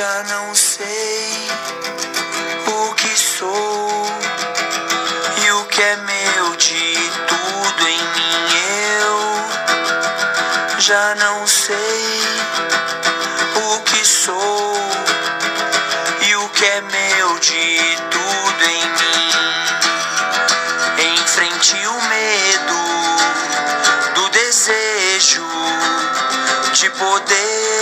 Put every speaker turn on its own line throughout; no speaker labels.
Já não sei o que sou e o que é meu de tudo em mim eu já não sei o que sou e o que é meu de tudo em mim. Enfrente o medo do desejo de poder.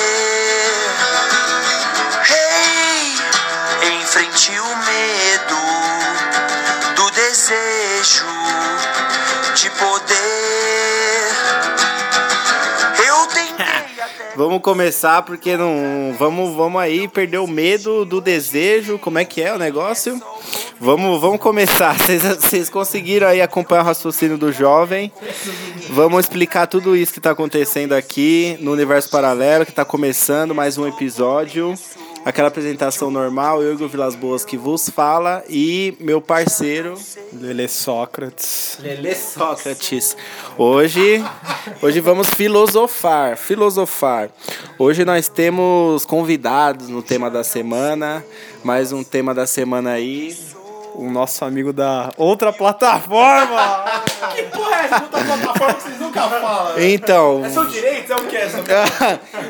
Poder. Eu tentei até.
Vamos começar porque não. Vamos, vamos aí perder o medo do desejo. Como é que é o negócio? Vamos, vamos começar. Vocês, conseguiram aí acompanhar o raciocínio do jovem? Vamos explicar tudo isso que está acontecendo aqui no universo paralelo, que está começando mais um episódio. Aquela apresentação normal, eu, Igor Vilas Boas, que vos fala, e meu parceiro,
Lele Sócrates.
Lele Sócrates. Hoje, hoje vamos filosofar, filosofar. Hoje nós temos convidados no tema da semana, mais um tema da semana aí.
O nosso amigo da outra plataforma.
Que porra é essa outra plataforma que vocês nunca falam?
Então,
É seu direito? É o que? É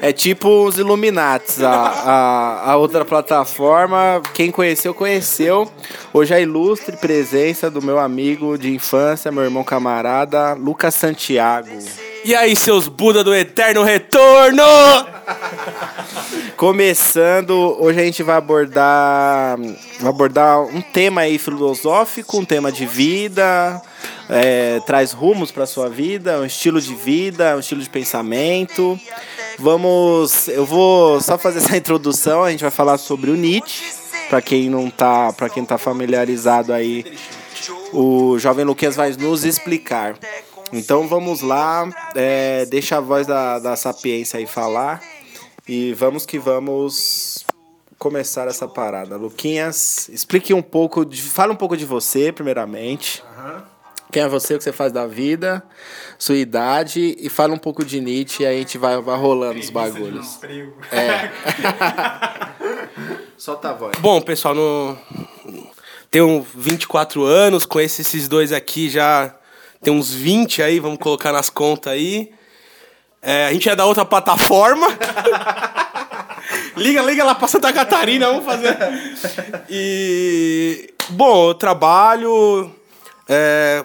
é tipo os Illuminates, a, a, a outra plataforma. Quem conheceu, conheceu. Hoje a ilustre presença do meu amigo de infância, meu irmão camarada, Lucas Santiago.
E aí, seus Buda do Eterno Retorno!
Começando, hoje a gente vai abordar, vai abordar um tema aí filosófico, um tema de vida, é, traz rumos para sua vida, um estilo de vida, um estilo de pensamento. Vamos, eu vou só fazer essa introdução, a gente vai falar sobre o Nietzsche, para quem não tá, para quem tá familiarizado aí, o jovem Luquinhas vai nos explicar. Então vamos lá, é, deixa a voz da, da sapiência aí falar. E vamos que vamos começar essa parada. Luquinhas, explique um pouco, de, fala um pouco de você, primeiramente. Quem é você, o que você faz da vida, sua idade, e fala um pouco de Nietzsche e aí a gente vai, vai rolando os bagulhos. É. Solta a voz.
Bom, pessoal, no... tenho 24 anos, conheço esses dois aqui já tem uns 20 aí, vamos colocar nas contas aí. É, a gente é da outra plataforma. liga, liga lá pra Santa Catarina, vamos fazer. E. Bom, eu trabalho. é,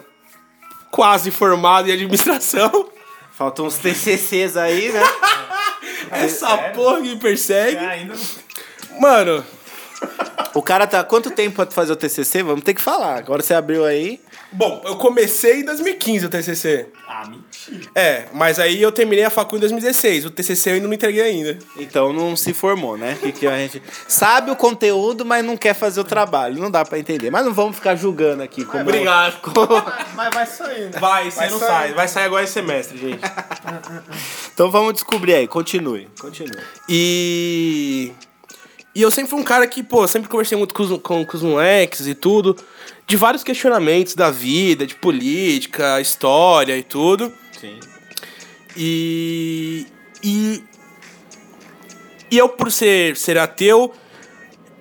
quase formado em administração.
Faltam uns TCCs aí, né?
Essa porra que me persegue. Mano,
O cara tá. Quanto tempo pra fazer o TCC? Vamos ter que falar. Agora você abriu aí.
bom, eu comecei em 2015 o TCC.
Ah, mentira.
É, mas aí eu terminei a facul em 2016. O TCC eu ainda não entreguei ainda.
Então não se formou, né? Que, que a gente sabe o conteúdo, mas não quer fazer o trabalho. Não dá pra entender. Mas não vamos ficar julgando aqui. Como...
Obrigado.
Mas vai sair, né?
Vai, você
Vai
não
sair.
sai. Vai sair agora esse semestre, gente.
Então vamos descobrir aí. Continue. Continue.
E. E eu sempre fui um cara que, pô, sempre conversei muito com os, com, com os moleques e tudo. De vários questionamentos da vida, de política, história e tudo.
Sim.
E. E. E eu, por ser, ser ateu,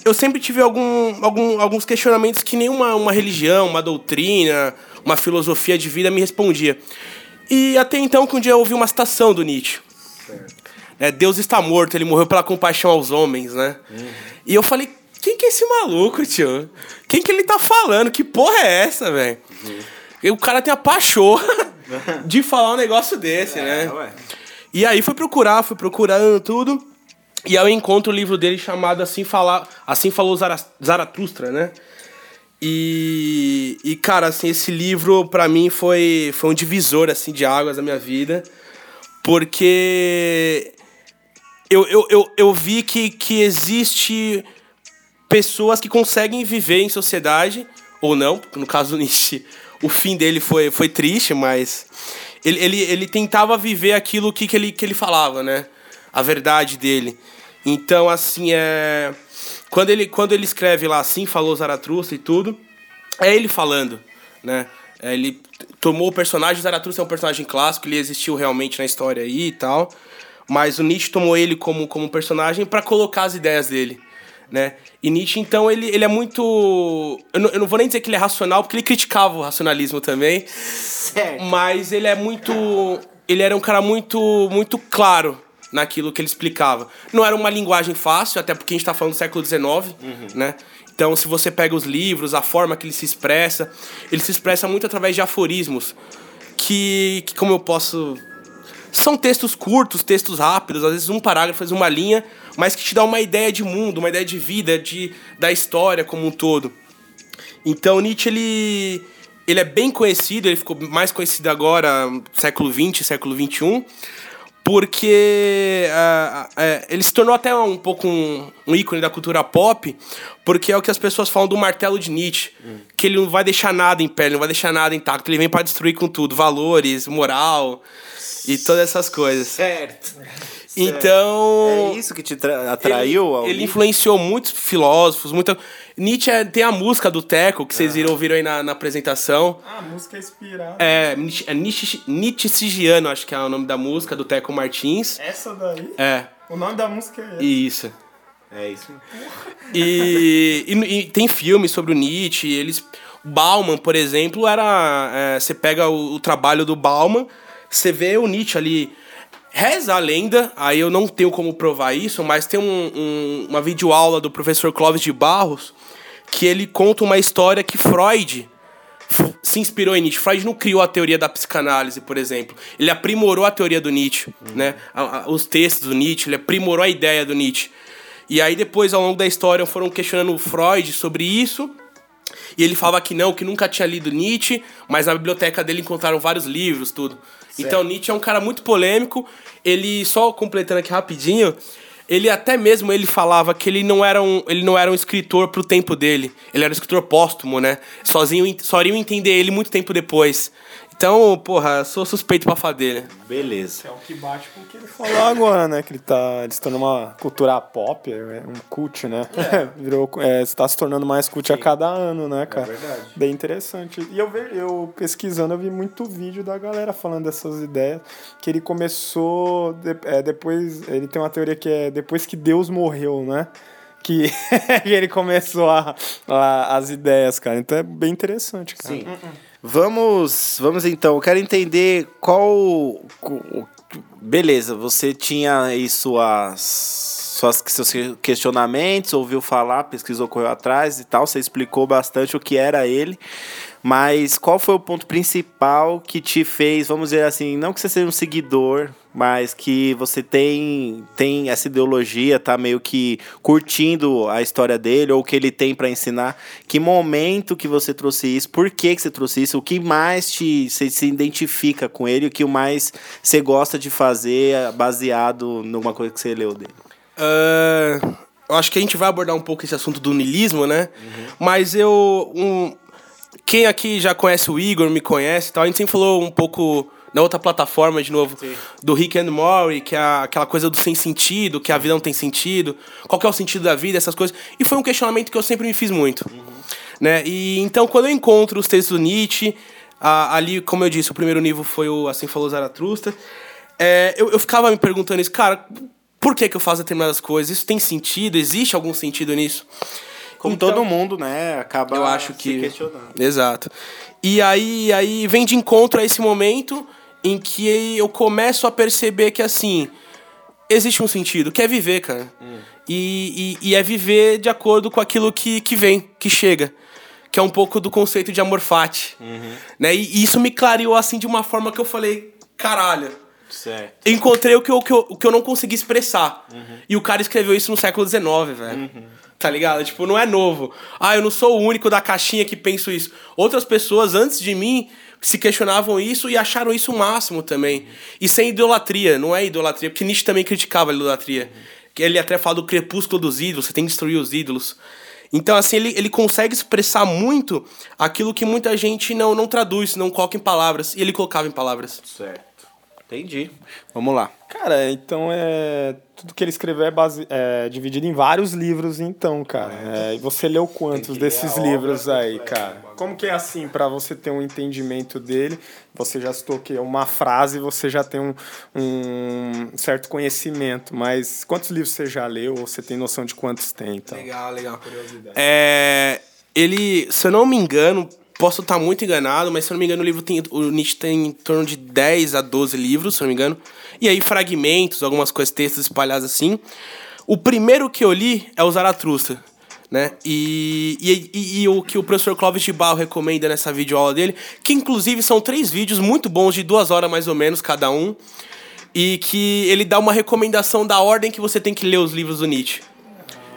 eu sempre tive algum, algum, alguns questionamentos que nenhuma uma religião, uma doutrina, uma filosofia de vida me respondia. E até então que um dia eu ouvi uma citação do Nietzsche. É, Deus está morto, ele morreu pela compaixão aos homens, né? E eu falei, quem que é esse maluco, tio? Quem que ele tá falando? Que porra é essa, velho? E o cara tem a pachorra de falar um negócio desse, né?
ué.
E aí fui procurar, fui procurando tudo. E aí eu encontro o livro dele chamado Assim, Falar, assim Falou Zara- Zaratustra, né? E, e, cara, assim, esse livro pra mim foi, foi um divisor, assim, de águas da minha vida. Porque eu, eu, eu, eu vi que, que existe pessoas que conseguem viver em sociedade, ou não, no caso do Nietzsche, o fim dele foi, foi triste, mas ele, ele, ele tentava viver aquilo que, que, ele, que ele falava, né? A verdade dele. Então, assim, é... Quando ele, quando ele escreve lá assim, falou Zaratustra e tudo, é ele falando, né? É, ele tomou o personagem, Zaratustra é um personagem clássico, ele existiu realmente na história aí e tal. Mas o Nietzsche tomou ele como, como personagem para colocar as ideias dele. Né? E Nietzsche, então, ele, ele é muito. Eu não, eu não vou nem dizer que ele é racional, porque ele criticava o racionalismo também.
Certo.
Mas ele é muito. Ele era um cara muito, muito claro naquilo que ele explicava. Não era uma linguagem fácil, até porque a gente está falando do século XIX, né? Então, se você pega os livros, a forma que ele se expressa, ele se expressa muito através de aforismos, que, que como eu posso são textos curtos, textos rápidos, às vezes um parágrafo, uma linha, mas que te dá uma ideia de mundo, uma ideia de vida, de, da história como um todo. Então Nietzsche ele, ele é bem conhecido, ele ficou mais conhecido agora, século XX, século XXI, porque ah, ah, ele se tornou até um pouco um, um ícone da cultura pop, porque é o que as pessoas falam do martelo de Nietzsche, que ele não vai deixar nada em pé, ele não vai deixar nada intacto, ele vem para destruir com tudo, valores, moral e todas essas coisas.
Certo.
Então,
É isso que te tra- atraiu ao
ele, ele influenciou muitos filósofos, muita Nietzsche é- tem a música do Teco que vocês viram ouviram aí na, na apresentação.
Ah, a música é inspirada.
É, Nietzsche, é Nietzsche, Nietzschegiano, acho que é o nome da música do Teco Martins.
Essa daí?
É,
O nome da música é essa.
isso.
É isso.
E, e- e tem filmes sobre o Nietzsche. Eles, Bauman, por exemplo, era. é, você pega o, o trabalho do Bauman, você vê o Nietzsche ali. Reza a lenda, aí eu não tenho como provar isso, mas tem um, um- uma videoaula do professor Clóvis de Barros que ele conta uma história que Freud se inspirou em Nietzsche. Freud não criou a teoria da psicanálise, por exemplo. Ele aprimorou a teoria do Nietzsche, né? A- a- os textos do Nietzsche, ele aprimorou a ideia do Nietzsche. E aí depois, ao longo da história, foram questionando o Freud sobre isso. E ele falava que não, que nunca tinha lido Nietzsche, mas na biblioteca dele encontraram vários livros, tudo. Então Nietzsche é um cara muito polêmico. Ele, só completando aqui rapidinho, ele até mesmo ele falava que ele não era um, ele não era um escritor pro tempo dele. Ele era um escritor póstumo, né? Sozinho, só iriam entender ele muito tempo depois. Então, porra, sou suspeito pra falar dele.
Beleza.
É o que bate com o que ele falou.
Agora, né? Que ele tá ele se tornando uma cultura pop, é um cult, né? Virou, é, está se tornando mais cult a cada ano, né, cara?
verdade.
Bem interessante. E eu, eu pesquisando, eu vi muito vídeo da galera falando dessas ideias. Que ele começou. de- é, depois. Ele tem uma teoria que é depois que Deus morreu, né? Que ele começou a, a- as ideias, cara. Então é bem interessante, cara.
Sim. Vamos, vamos então. Eu quero entender qual. Beleza, você tinha aí suas, suas, seus questionamentos, ouviu falar, pesquisou, correu atrás e tal. Você explicou bastante o que era ele. Mas qual foi o ponto principal que te fez, vamos dizer assim, não que você seja um seguidor, mas que você tem, tem essa ideologia, tá meio que curtindo a história dele ou o que ele tem para ensinar. Que momento que você trouxe isso? Por que, que você trouxe isso? O que mais te você se identifica com ele? O que mais você gosta de fazer baseado numa coisa que você leu dele?
Ah, eu acho que a gente vai abordar um pouco esse assunto do niilismo, né? Mas eu. um- quem aqui já conhece o Igor, me conhece tal, a gente sempre falou um pouco na outra plataforma, de novo, do Rick and Morty, que é aquela coisa do sem sentido, que a vida não tem sentido, qual que é o sentido da vida, essas coisas. E foi um questionamento que eu sempre me fiz muito. Né? E então, quando eu encontro os textos do Nietzsche, a- ali, como eu disse, o primeiro nível foi o Assim Falou Zaratustra, é, eu, eu ficava me perguntando isso, cara, por que, que eu faço determinadas coisas? Isso tem sentido? Existe algum sentido nisso?
Como
Então-
todo mundo, né? Acaba
eu acho
se
que
questionando.
exato e aí aí vem de encontro a esse momento em que eu começo a perceber que assim existe um sentido que é viver cara e, e, e é viver de acordo com aquilo que, que vem que chega que é um pouco do conceito de amor fati né e, e isso me clareou assim de uma forma que eu falei caralho
Certo.
encontrei o que eu, que eu, o que eu não consegui expressar. E o cara escreveu isso no século XIX, velho. Tá ligado? Tipo, não é novo. Ah, eu não sou o único da caixinha que penso isso. Outras pessoas antes de mim se questionavam isso e acharam isso o máximo também. E sem idolatria, não é idolatria, porque Nietzsche também criticava a idolatria. Que Ele até fala do crepúsculo dos ídolos, você tem que destruir os ídolos. Então, assim, ele, ele consegue expressar muito aquilo que muita gente não, não traduz, não coloca em palavras. E ele colocava em palavras.
Certo. Entendi. Vamos lá.
Cara, então é. Tudo que ele escreveu é, base... é dividido em vários livros, então, cara. É, e você leu quantos desses livros aí, cara? Como que é assim, pra você ter um entendimento dele? Você já citou que uma frase, você já tem um, um certo conhecimento, mas quantos livros você já leu? Ou você tem noção de quantos tem, então?
Legal, legal. É, ele, se eu não me engano, posso estar muito enganado, mas se eu não me engano, o livro tem. O Nietzsche tem em torno de 10 a 12 livros, se eu não me engano. E aí, fragmentos, algumas coisas, textos espalhados assim. O primeiro que eu li é o Zaratustra. Né? E, e, e, e o que o professor Clóvis de Barro recomenda nessa videoaula dele, que inclusive são três vídeos muito bons, de duas horas mais ou menos cada um, e que ele dá uma recomendação da ordem que você tem que ler os livros do Nietzsche.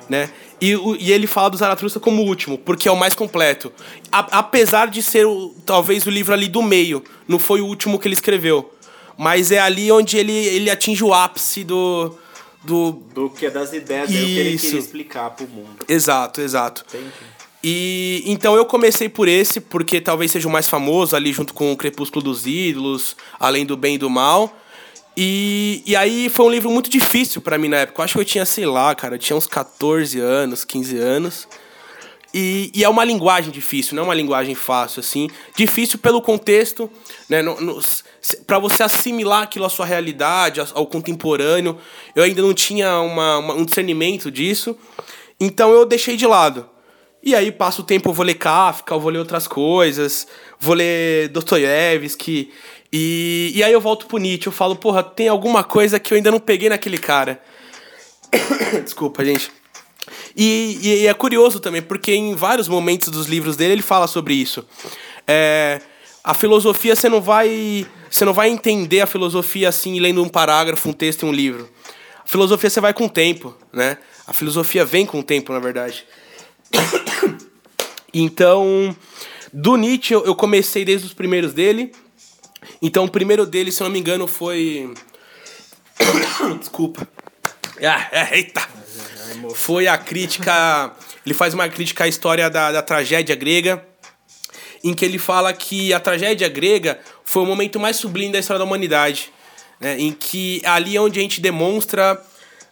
Né? E, e ele fala do Zaratustra como o último, porque é o mais completo. A- apesar de ser o- talvez o livro ali do meio, não foi o último que ele escreveu. Mas é ali onde ele, ele atinge o ápice do. do
Do que é das ideias dele, o que ele queria explicar pro mundo.
exato, exato.
Entendi.
E então eu comecei por esse, porque talvez seja o mais famoso, ali junto com o Crepúsculo dos Ídolos, além do bem e do mal. E, e aí foi um livro muito difícil pra mim na época. Eu acho que eu tinha, sei lá, cara, eu tinha uns 14 anos, 15 anos. E, e é uma linguagem difícil, não é uma linguagem fácil, assim. Difícil pelo contexto, né? Para você assimilar aquilo à sua realidade, ao, ao contemporâneo. Eu ainda não tinha uma, uma- um discernimento disso. Então eu deixei de lado. E aí passa o tempo, eu vou ler Kafka, eu vou ler outras coisas, vou ler Dostoiévski. E, e aí eu volto pro Nietzsche, eu falo, porra, tem alguma coisa que eu ainda não peguei naquele cara. Desculpa, gente. E, e- e é curioso também, porque em vários momentos dos livros dele ele fala sobre isso. É, a filosofia você não vai. Você não vai entender a filosofia assim lendo um parágrafo, um texto e um livro. A filosofia você vai com o tempo, né? A filosofia vem com o tempo, na verdade. Então, do Nietzsche eu eu comecei desde os primeiros dele. Então, o primeiro dele, se eu não me engano, foi. Desculpa. Ah, é, eita! Foi a crítica. Ele faz uma crítica à história da, da tragédia grega, em que ele fala que a tragédia grega foi o momento mais sublime da história da humanidade. Né? Em que ali é onde a gente demonstra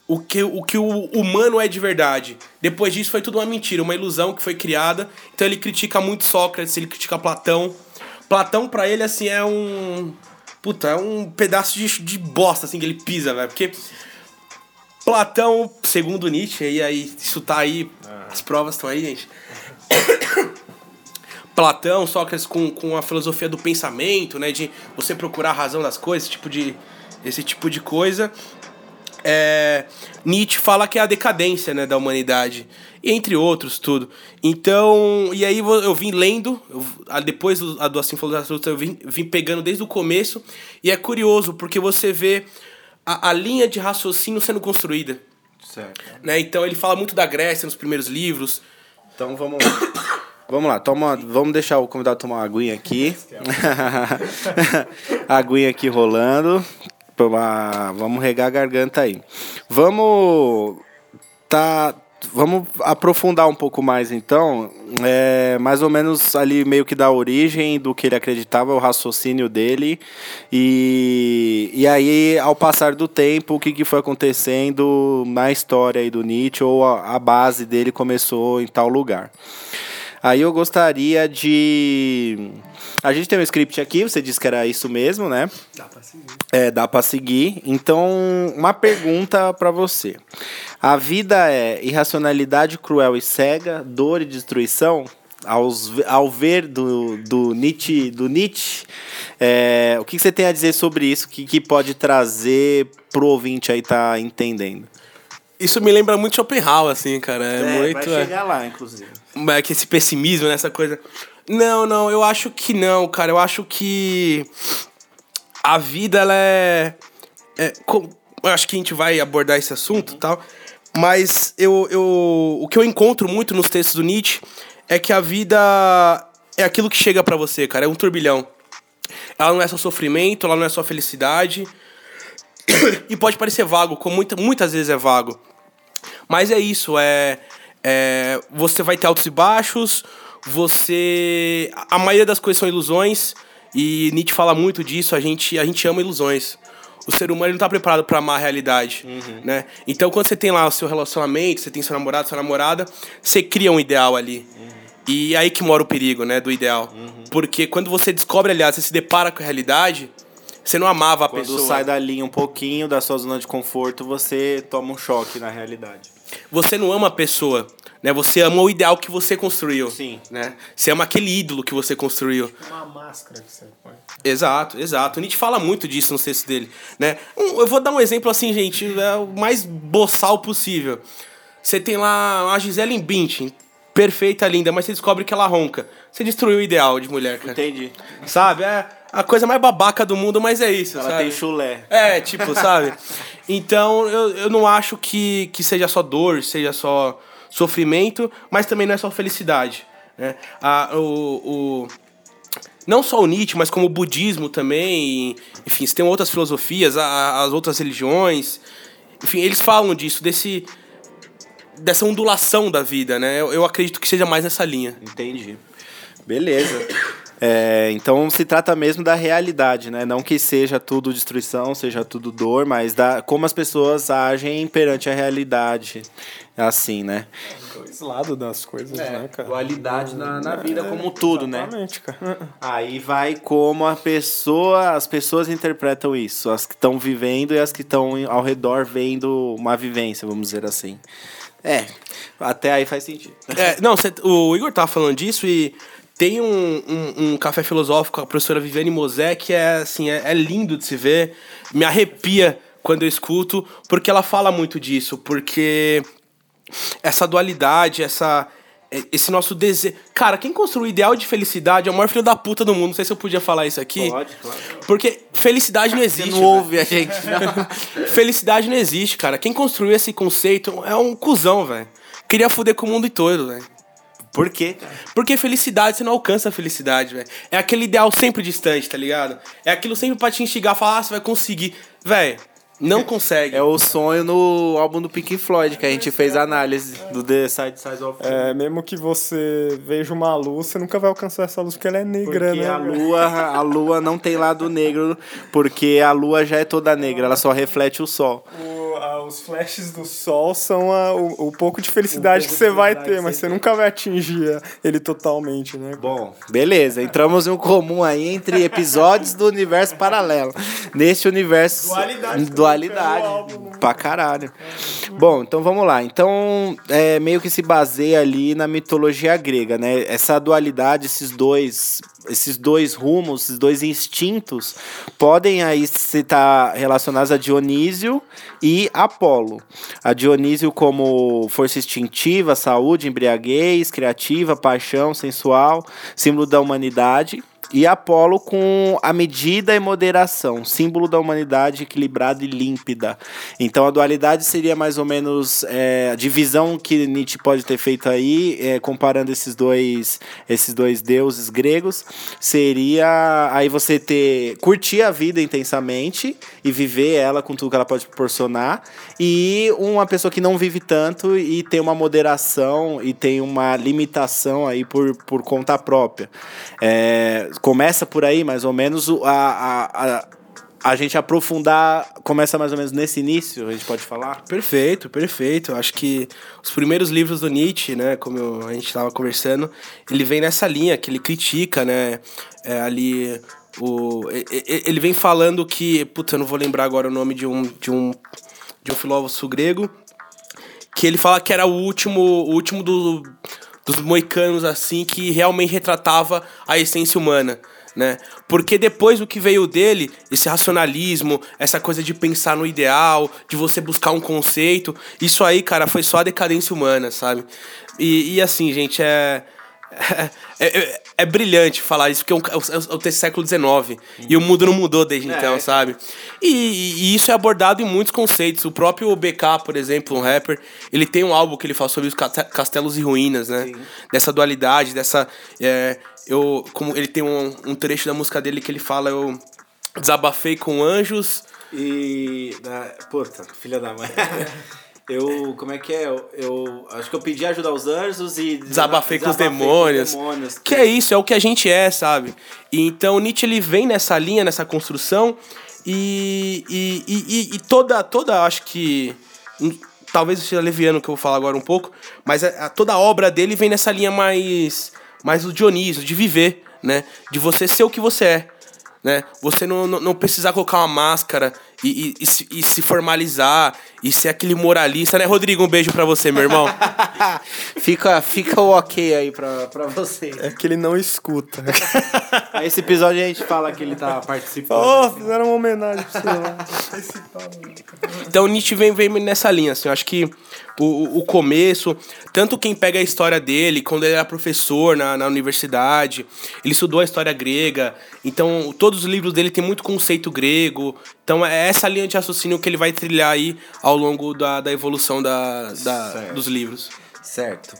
o que, o que o humano é de verdade. Depois disso foi tudo uma mentira, uma ilusão que foi criada. Então ele critica muito Sócrates, ele critica Platão. Platão, pra ele, assim, é um. Puta, é um pedaço de, de bosta, assim, que ele pisa, velho. Porque Platão, segundo Nietzsche, e aí, isso tá aí, as provas estão aí, gente. Platão, Sócrates com, com a filosofia do pensamento, né? De você procurar a razão das coisas, esse tipo de, esse tipo de coisa. É, Nietzsche fala que é a decadência né, da humanidade, entre outros, tudo. Então, e aí eu vim lendo, eu- depois do, a do Assim Falou Zaratustra, eu vim, vim pegando desde o começo, e é curioso, porque você vê a, a linha de raciocínio sendo construída.
Certo.
Né? Então ele fala muito da Grécia nos primeiros livros.
Então vamos lá. Vamos lá, toma, vamos deixar o convidado tomar uma aguinha aqui. aguinha aqui rolando. Tomar- Vamos regar a garganta aí. Vamos tá vamos aprofundar um pouco mais então, é, mais ou menos ali meio que da origem do que ele acreditava, o raciocínio dele e, e aí ao passar do tempo o que, que foi acontecendo na história aí do Nietzsche ou a, a base dele começou em tal lugar. Aí eu gostaria de. A gente tem um script aqui, você disse que era isso mesmo, né?
Dá pra seguir.
É, dá pra seguir. Então, uma pergunta pra você. A vida é irracionalidade cruel e cega, dor e destruição? Aos, ao ver do, do Nietzsche, do Nietzsche é, o que você tem a dizer sobre isso? O que, que pode trazer pro ouvinte aí tá entendendo?
Isso me lembra muito Schopenhauer, assim, cara. É, muito.
vai
é.
chegar lá, inclusive.
Mas que esse pessimismo nessa coisa. Não, não, eu acho que não, cara. Eu acho que a vida ela é, é com- eu acho que a gente vai abordar esse assunto, e tal. Mas eu, eu o que eu encontro muito nos textos do Nietzsche é que a vida é aquilo que chega pra você, cara, é um turbilhão. Ela não é só sofrimento, ela não é só felicidade. e pode parecer vago, como muita, muitas vezes é vago. Mas é isso, é, é. Você vai ter altos e baixos, você. A maioria das coisas são ilusões. E Nietzsche fala muito disso, a gente, a gente ama ilusões. O ser humano não tá preparado para amar a realidade, né? Então quando você tem lá o seu relacionamento, você tem seu namorado, sua namorada, você cria um ideal ali. E é aí que mora o perigo, né, do ideal. Porque quando você descobre, aliás, você se depara com a realidade, você não amava a
Quando
pessoa.
sai da linha um pouquinho da sua zona de conforto, você toma um choque na realidade.
Você não ama a pessoa, né? Você ama o ideal que você construiu.
Sim.
Né? Você ama aquele ídolo que você construiu.
Uma máscara que você põe.
Exato, exato. O Nietzsche fala muito disso no texto dele, né? Um- eu vou dar um exemplo assim, gente, é o mais boçal possível. Você tem lá a Gisele Bündchen, perfeita, linda, mas você descobre que ela ronca. Você destruiu o ideal de mulher, cara.
Entendi.
Sabe? É a coisa mais babaca do mundo, mas é isso,
Ela
sabe?
tem chulé.
É, tipo, sabe? Então, eu, eu não acho que, que seja só dor, seja só sofrimento, mas também não é só felicidade. Né? A, o, o, não só o Nietzsche, mas como o budismo também, enfim, tem outras filosofias, as outras religiões, enfim, eles falam disso, desse dessa ondulação da vida, né? Eu, eu acredito que seja mais nessa linha.
Entendi. Beleza. É, então se trata mesmo da realidade, né? Não que seja tudo destruição, seja tudo dor, mas da como as pessoas agem perante a realidade. Assim, né?
Dois lados das coisas, né, cara?
Dualidade na, na vida como tudo, né?
Exatamente, cara.
Aí vai como a pessoa, as pessoas interpretam isso, as que estão vivendo e as que estão ao redor vendo uma vivência, vamos dizer assim. É, até aí faz sentido.
É, não, cê- o Igor tava falando disso e tem um, um, um café filosófico com a professora Viviane Mosé que é assim, é, é lindo de se ver, me arrepia quando eu escuto, porque ela fala muito disso, porque essa dualidade, essa é, esse nosso desejo. Cara, quem construiu o ideal de felicidade é o maior filho da puta do mundo. Não sei se eu podia falar isso aqui.
Pode, claro.
Porque felicidade não
Você
existe.
não
velho.
ouve a gente, não.
Felicidade não existe, cara. Quem construiu esse conceito é um cuzão, velho. Queria foder com o mundo todo, velho.
Por quê?
Porque felicidade, você não alcança a felicidade, velho. É aquele ideal sempre distante, tá ligado? É aquilo sempre pra te instigar, falar, ah, você vai conseguir. Velho, não consegue.
É o sonho no álbum do Pink Floyd, que a gente fez a análise do The Side Size of
É, mesmo que você veja uma luz, você nunca vai alcançar essa luz porque ela é negra,
Porque
né?
a lua, a lua não tem lado negro, porque a lua já é toda negra, ela só reflete o sol.
Os flashes do sol são a- o, o pouco de felicidade que você vai ter, mas você nunca vai atingir ele totalmente, né?
Bom, beleza, entramos em um comum aí entre episódios do universo paralelo. Neste universo.
Dualidade.
Dualidade.
Álbum?
Pra caralho. Bom, então vamos lá. Então, é, meio que se baseia ali na mitologia grega, né? Essa dualidade, esses dois. Esses dois rumos, esses dois instintos, podem aí estar relacionados a Dionísio e Apolo. A Dionísio como força instintiva, saúde, embriaguez, criativa, paixão, sensual, símbolo da humanidade. E Apolo com a medida e moderação, símbolo da humanidade equilibrada e límpida. Então a dualidade seria mais ou menos é, a divisão que Nietzsche pode ter feito aí, é, comparando esses dois, esses dois deuses gregos, seria aí você ter curtir a vida intensamente e viver ela com tudo que ela pode proporcionar, e uma pessoa que não vive tanto e tem uma moderação e tem uma limitação aí por, por conta própria. É, começa por aí, mais ou menos, a, a, a, a gente aprofundar, começa mais ou menos nesse início, a gente pode falar?
Perfeito, perfeito. Acho que os primeiros livros do Nietzsche, né, como a gente estava conversando, ele vem nessa linha que ele critica, né, é, ali o ele vem falando que, puta, eu não vou lembrar agora o nome de um de um de um filósofo grego, que ele fala que era o último, o último do, dos moicanos assim que realmente retratava a essência humana, né? Porque depois o que veio dele, esse racionalismo, essa coisa de pensar no ideal, de você buscar um conceito, isso aí, cara, foi só a decadência humana, sabe? E, e assim, gente, é é, é, é brilhante falar isso, porque é, um, é, o, é o texto século XIX. E o mundo não mudou desde então, sabe? E, e isso é abordado em muitos conceitos. O próprio BK, por exemplo, um rapper, ele tem um álbum que ele fala sobre os castelos e ruínas, né? Dessa dualidade, dessa. é, eu, como ele tem um, um trecho da música dele que ele fala, eu desabafei com anjos.
E. Puta, filha da mãe. Eu, como é que é? Eu, eu acho que eu pedi ajuda aos anjos e
Desabafei com os demônios.
demônios.
Que é isso, é o que a gente é, sabe? E então Nietzsche ele vem nessa linha, nessa construção e, e, e, e- toda, toda, acho que hum, talvez seja leviano que eu vou falar agora um pouco, mas a, a- toda a obra dele vem nessa linha mais mais o Dionísio, de viver, né? De você ser o que você é, né? Você não, não, não precisar colocar uma máscara e, e, e se, e se formalizar e ser aquele moralista, né, Rodrigo? Um beijo pra você, meu irmão.
fica, fica o ok aí pra, pra você.
É que ele não escuta.
Esse episódio a gente fala que ele tá participando.
oh, fizeram uma homenagem pra você lá.
Então Nietzsche vem, vem nessa linha, assim, eu acho que o, o- começo, tanto quem pega a história dele, quando ele era professor na, na universidade, ele estudou a história grega, então todos os livros dele tem muito conceito grego, então é essa linha de raciocínio que ele vai trilhar aí ao longo da, da evolução da, da- dos livros.
Certo.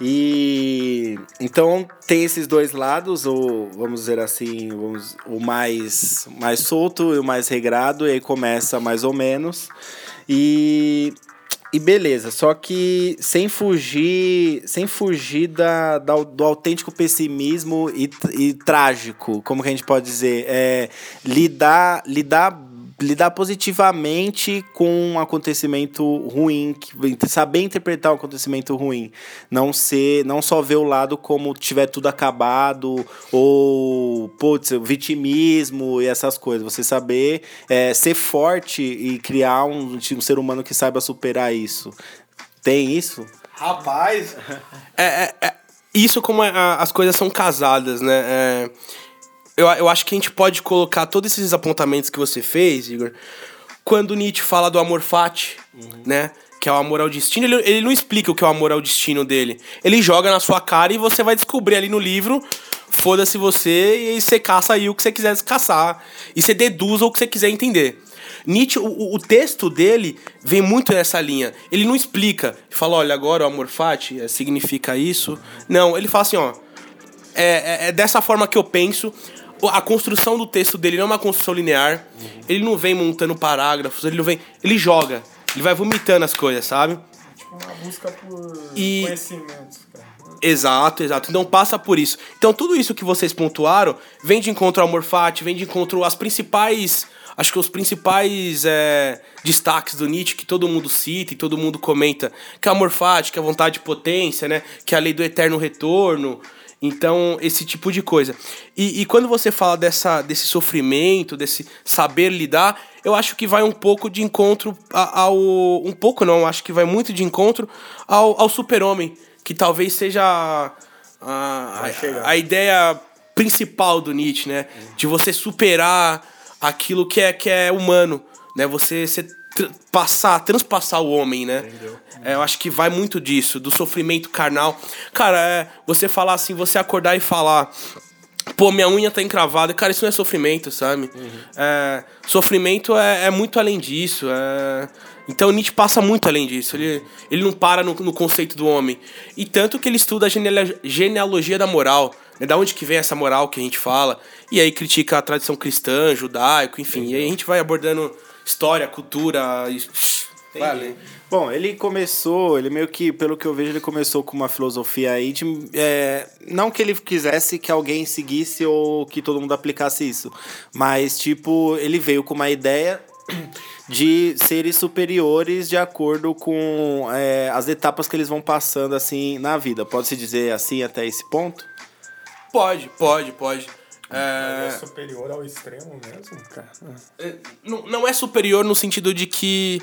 E então tem esses dois lados, ou vamos dizer assim, vamos, o mais, mais solto e o mais regrado, e aí começa mais ou menos. E, e beleza, só que sem fugir, sem fugir da, da- do autêntico pessimismo e, e trágico, como que a gente pode dizer? É, lidar, lidar lidar positivamente com um acontecimento ruim, saber interpretar um acontecimento ruim, não ser, não só ver o lado como tiver tudo acabado ou putz, vitimismo e essas coisas. Você saber é, ser forte e criar um, um ser humano que saiba superar isso. Tem isso?
Rapaz! É, é- é- isso como é, a- as coisas são casadas, né? É, eu, eu acho que a gente pode colocar todos esses apontamentos que você fez, Igor, quando Nietzsche fala do amor fati, né? Que é o amor ao destino, ele, ele não explica o que é o amor ao destino dele. Ele joga na sua cara e você vai descobrir ali no livro. Foda-se você e você caça aí o que você quiser caçar. E você deduz o que você quiser entender. Nietzsche, o- o, texto dele vem muito nessa linha. Ele não explica. Fala, olha, agora o amor fati eh, significa isso. Não, ele fala assim, ó. É, é- é dessa forma que eu penso. A construção do texto dele não é uma construção linear. Ele não vem montando parágrafos, ele não vem. Ele joga. Ele vai vomitando as coisas, sabe?
Tipo, uma busca por
E-
conhecimentos, cara.
Exato, exato. Então passa por isso. Então tudo isso que vocês pontuaram vem de encontro ao Amor Fati, vem de encontro às principais. Acho que os principais é, destaques do Nietzsche que todo mundo cita e todo mundo comenta, que é que é a vontade de potência, né? Que é a lei do eterno retorno. Então, esse tipo de coisa. E, e quando você fala dessa, desse sofrimento, desse saber lidar, eu acho que vai um pouco de encontro ao. Um pouco não, acho que vai muito de encontro ao, ao super-homem, que talvez seja a, a, a ideia principal do Nietzsche, né? De você superar aquilo que é, que é humano, né? Você, você tr- passar, transpassar o homem, né? É, eu acho que vai muito disso, do sofrimento carnal. Cara, é, você falar assim, você acordar e falar. Pô, minha unha tá encravada. Cara, isso não é sofrimento, sabe? É, sofrimento é, é muito além disso. é- Então Nietzsche passa muito além disso. Ele, ele não para no, no conceito do homem. E tanto que ele estuda a genealo- genealogia da moral. Né? Da onde que vem essa moral que a gente fala. E aí critica a tradição cristã, judaico, enfim. E aí a gente vai abordando história, cultura. E... Vale.
Bom, ele começou, ele meio que, pelo que eu vejo, ele começou com uma filosofia aí de. é, não que ele quisesse que alguém seguisse ou que todo mundo aplicasse isso, mas, tipo, ele veio com uma ideia de seres superiores de acordo com é, as etapas que eles vão passando, assim, na vida. Pode-se dizer assim até esse ponto?
Pode, pode, pode.
É
É,
superior ao extremo mesmo, cara.
é, não, não é superior no sentido de que.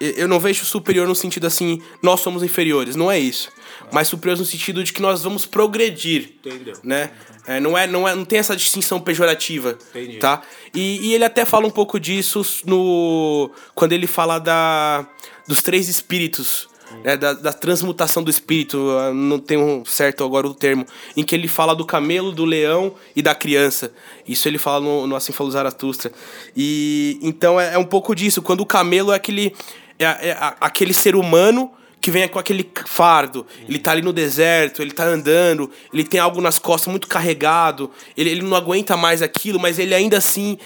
Eu não vejo superior no sentido assim, nós somos inferiores, não é isso. Mas superior no sentido de que nós vamos progredir.
Entendeu.
Né? É, não, é, não, é, não tem essa distinção pejorativa.
Entendi.
Tá? E, e ele até fala um pouco disso no. Quando ele fala da, dos três espíritos. Né, da, da transmutação do espírito, ah, não tenho certo agora o termo, em que ele fala do camelo, do leão e da criança. Isso ele fala no, no Assim Falou Zaratustra. E então é, é um pouco disso. Quando o camelo é aquele, é, é aquele ser humano que vem com aquele fardo. Ele tá ali no deserto, ele tá andando, ele tem algo nas costas muito carregado, ele, ele não aguenta mais aquilo, mas ele ainda assim,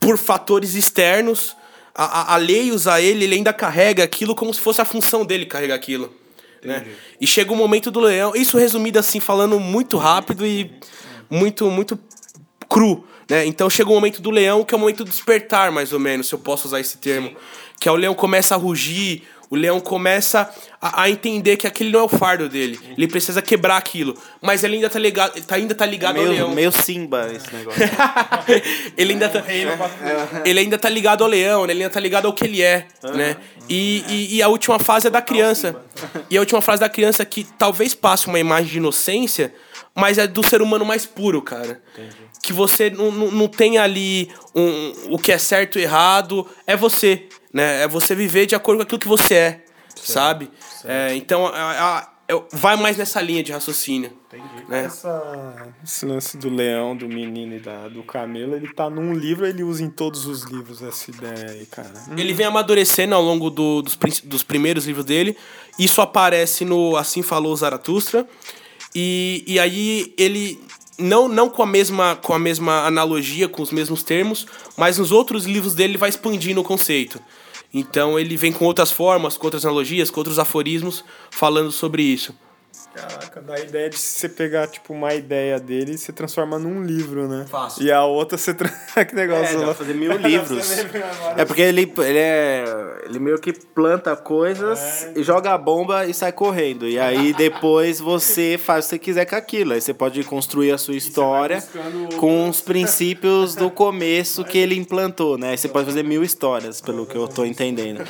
por fatores externos, a, a, alheios a ele, ele ainda carrega aquilo como se fosse a função dele carregar aquilo. Né? E chega o momento do leão, isso resumido assim, falando muito rápido e muito, muito cru. Né? Então chega o momento do leão, que é o momento do despertar, mais ou menos, se eu posso usar esse termo. Que é o leão começa a rugir, o leão começa a, a, entender que aquele não é o fardo dele. Ele precisa quebrar aquilo. Mas ele ainda tá ligado, ele tá, ainda tá ligado
meio,
ao leão.
Meio Simba esse negócio.
ele, ainda tá, ele ainda tá ligado ao leão, né? ele ainda tá ligado ao que ele é. Né? E, e, e, a última fase é da criança. E a última fase da criança que talvez passe uma imagem de inocência, mas é do ser humano mais puro, cara. Entendi. Que você não, não, não tem ali um, o que é certo e errado, é você né? É você viver de acordo com aquilo que você é, certo, sabe? Certo. É, então, a, a, vai mais nessa linha de raciocínio. Entendi. Né?
Essa, esse lance do leão, do menino e da, do camelo, ele tá num livro, ele usa em todos os livros essa ideia aí, cara.
Ele vem amadurecendo ao longo do, dos, dos primeiros livros dele. Isso aparece no Assim Falou Zaratustra. E, e aí ele não, não com, a mesma, com a mesma analogia, com os mesmos termos, mas nos outros livros dele ele vai expandindo o conceito. Então ele vem com outras formas, com outras analogias, com outros aforismos falando sobre isso.
Caraca, dá a ideia de você pegar, tipo, uma ideia dele e você transforma num livro, né?
Fácil.
E a outra você... Que negócio.
É, dá fazer mil livros. é porque ele, ele é... Ele meio que planta coisas é. e joga a bomba e sai correndo. E aí depois você faz o que você quiser com aquilo. Aí você pode construir a sua história com os princípios do começo que ele implantou, né? Aí você pode fazer mil histórias, pelo que eu tô entendendo.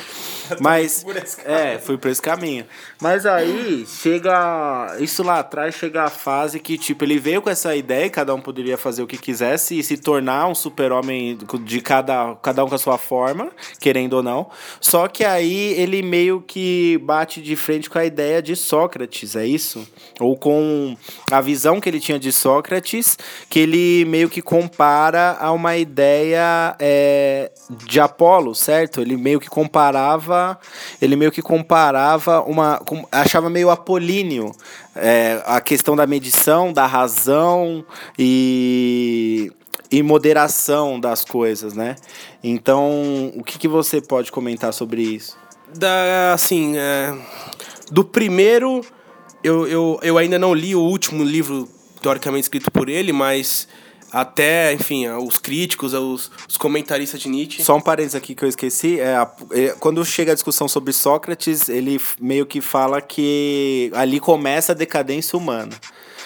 Mas... É, fui por esse caminho. Mas aí chega isso lá atrás chega a fase que, tipo, ele veio com essa ideia, cada um poderia fazer o que quisesse e se tornar um super-homem de cada, cada um com a sua forma, querendo ou não. Só que aí ele meio que bate de frente com a ideia de Sócrates, é isso? Ou com a visão que ele tinha de Sócrates, que ele meio que compara a uma ideia é, de Apolo, certo? Ele meio que comparava, ele meio que comparava uma, achava meio apolíneo é, a questão da medição, da razão e, e moderação das coisas, né? Então, o que, que você pode comentar sobre isso?
Da, assim, é, do primeiro, eu, eu, eu ainda não li o último livro teoricamente escrito por ele, mas até, enfim, os críticos, os, os comentaristas de Nietzsche.
Só um parênteses aqui que eu esqueci. É, é, quando chega a discussão sobre Sócrates, ele meio que fala que ali começa a decadência humana.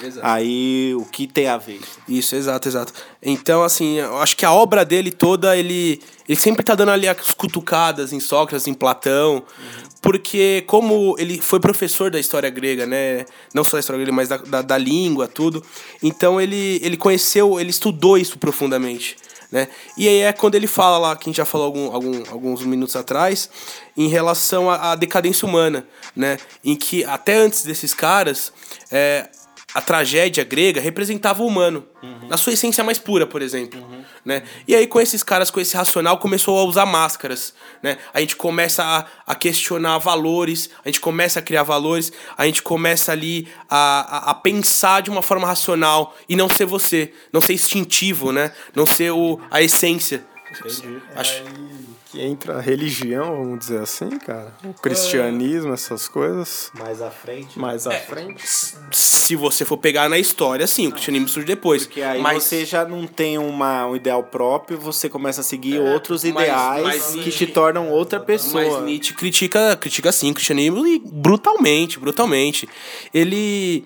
Exato. Aí o que tem a ver?
Isso, exato, exato. Então, assim, eu acho que a obra dele toda, ele, ele sempre tá dando ali as cutucadas em Sócrates, em Platão, uhum. Porque como ele foi professor da história grega, né? Não só da história grega, mas da, da, da língua, tudo. Então ele, ele conheceu, ele estudou isso profundamente. Né? E aí é quando ele fala lá, que a gente já falou algum, algum, alguns minutos atrás, em relação à, decadência humana, né? Em que até antes desses caras, é, a tragédia grega representava o humano, uhum. na sua essência mais pura, por exemplo. Uhum. Né? E aí, com esses caras, com esse racional, começou a usar máscaras. Né? A gente começa a, a questionar valores, a gente começa a criar valores, a gente começa ali a, a, a pensar de uma forma racional e não ser você, não ser instintivo, né? não ser o, a essência.
Entendi. Acho... Aí que entra a religião, vamos dizer assim, cara. O cristianismo, essas coisas.
Mais à frente.
Mais à é, frente.
Se você for pegar na história, sim, o cristianismo surge depois.
Porque aí mas... você já não tem uma, um ideal próprio, você começa a seguir é, outros ideais mas, mas que te tornam outra pessoa.
Mas Nietzsche critica, critica sim o cristianismo e brutalmente, brutalmente. Ele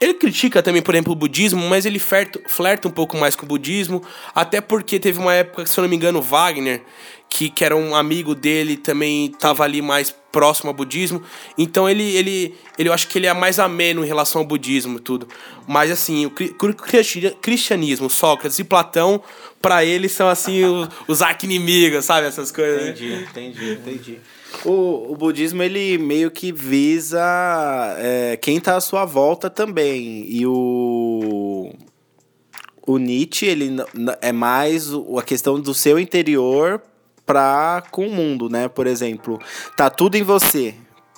ele critica também, por exemplo, o budismo, mas ele flerta, flerta um pouco mais com o budismo, até porque teve uma época, se eu não me engano, Wagner, que, que era um amigo dele, também estava ali mais próximo ao budismo. Então ele, ele, ele, eu acho que ele é mais ameno em relação ao budismo e tudo. Mas assim, o cristianismo, Sócrates e Platão, para ele são assim os, os arqui-inimigos, sabe? Essas coisas.
Né? Entendi, entendi, entendi. O, o budismo, ele meio que visa é, quem tá à sua volta também. E o, o Nietzsche, ele é mais a questão do seu interior para com o mundo, né? Por exemplo, tá tudo em você,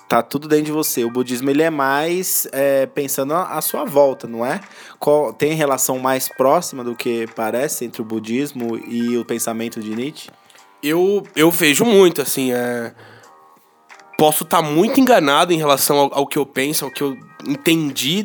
tá tudo dentro de você. O budismo ele é mais é, pensando à sua volta, não é? Qual, tem relação mais próxima do que parece entre o budismo e o pensamento de Nietzsche?
Eu, eu vejo muito, assim, é... Posso estar muito enganado em relação ao, ao que eu penso, ao que eu entendi,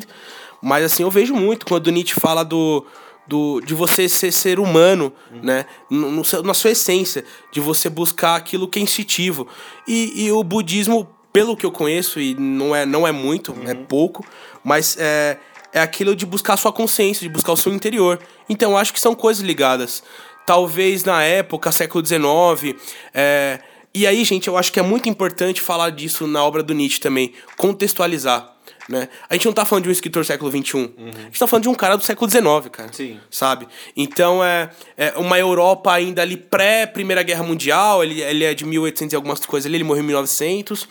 mas, assim, eu vejo muito quando Nietzsche fala do, do, de você ser ser humano, né? No, no na sua essência, de você buscar aquilo que é instintivo. E, e o budismo, pelo que eu conheço, e não é, não é muito, é pouco, mas é, é aquilo de buscar a sua consciência, de buscar o seu interior. Então, eu acho que são coisas ligadas. Talvez na época, século XIX, é, e aí, gente, eu acho que é muito importante falar disso na obra do Nietzsche também, contextualizar. Né? A gente não tá falando de um escritor do século XXI. A gente tá falando de um cara do século XIX, cara.
Sim.
Sabe? Então é, é uma Europa ainda ali pré-Primeira Guerra Mundial. Ele, ele é de 1800 e algumas coisas ali, ele morreu em 1900.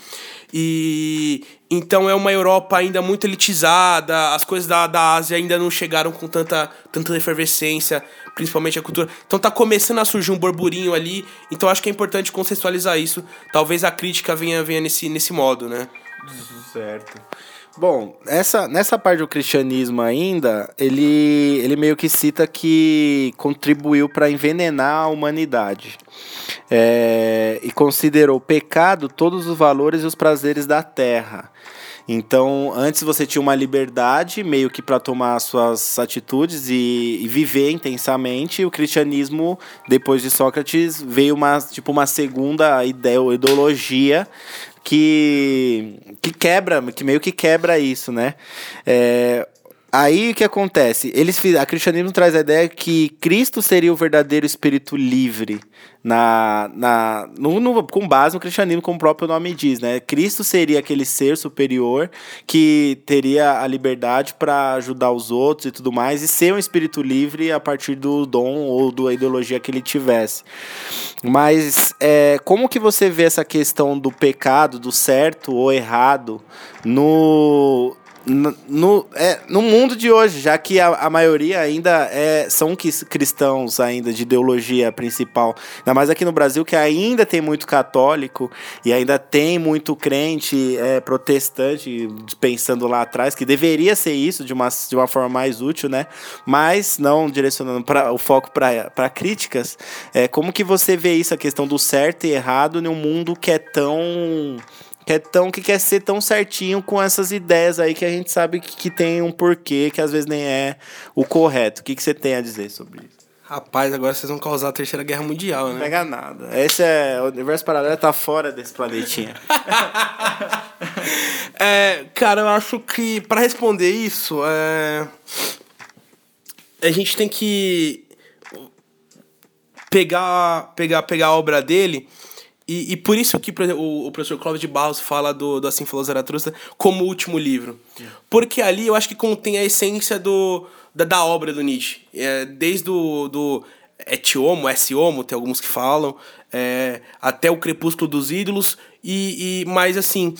E então é uma Europa ainda muito elitizada. As coisas da, da Ásia ainda não chegaram com tanta, tanta efervescência, principalmente a cultura. Então tá começando a surgir um burburinho ali. Então acho que é importante contextualizar isso. Talvez a crítica venha, venha nesse, nesse modo, né?
Certo. Bom, essa, nessa parte do cristianismo ainda, ele, ele meio que cita que contribuiu para envenenar a humanidade. É, e considerou pecado todos os valores e os prazeres da terra. Então, antes você tinha uma liberdade meio que para tomar suas atitudes e, e viver intensamente. O cristianismo, depois de Sócrates, veio uma tipo uma segunda ideologia que que quebra, que meio que quebra isso, né? É, Aí o que acontece? Eles a cristianismo traz a ideia que Cristo seria o verdadeiro espírito livre na, na no, no- com base no cristianismo, como o próprio nome diz, né? Cristo seria aquele ser superior que teria a liberdade para ajudar os outros e tudo mais e ser um espírito livre a partir do dom ou da ideologia que ele tivesse. Mas é, como que você vê essa questão do pecado, do certo ou errado no no, é, no mundo de hoje, já que a, a maioria ainda é, são cristãos ainda de ideologia principal, ainda mais aqui no Brasil que ainda tem muito católico e ainda tem muito crente é, protestante pensando lá atrás que deveria ser isso de uma, de uma forma mais útil, né? Mas não direcionando pra, o foco para críticas, é, como que você vê isso a questão do certo e errado num mundo que é tão é tão que quer ser tão certinho com essas ideias aí que a gente sabe que, que tem um porquê que às vezes nem é o correto. O que, que você tem a dizer sobre isso?
Rapaz, agora vocês vão causar a Terceira Guerra Mundial,
Não
né?
pega nada. Esse é o universo paralelo tá fora desse planetinha.
É, cara, eu acho que para responder isso, é, a gente tem que pegar, pegar, pegar a obra dele e, e por isso que o, o professor Clóvis de Barros fala do, do Assim Falou Zaratustra como último livro. Porque ali eu acho que contém a essência do, da, da obra do Nietzsche. É, desde o do Et Homo, S Homo, tem alguns que falam, é, até o Crepúsculo dos Ídolos, e, e mais assim,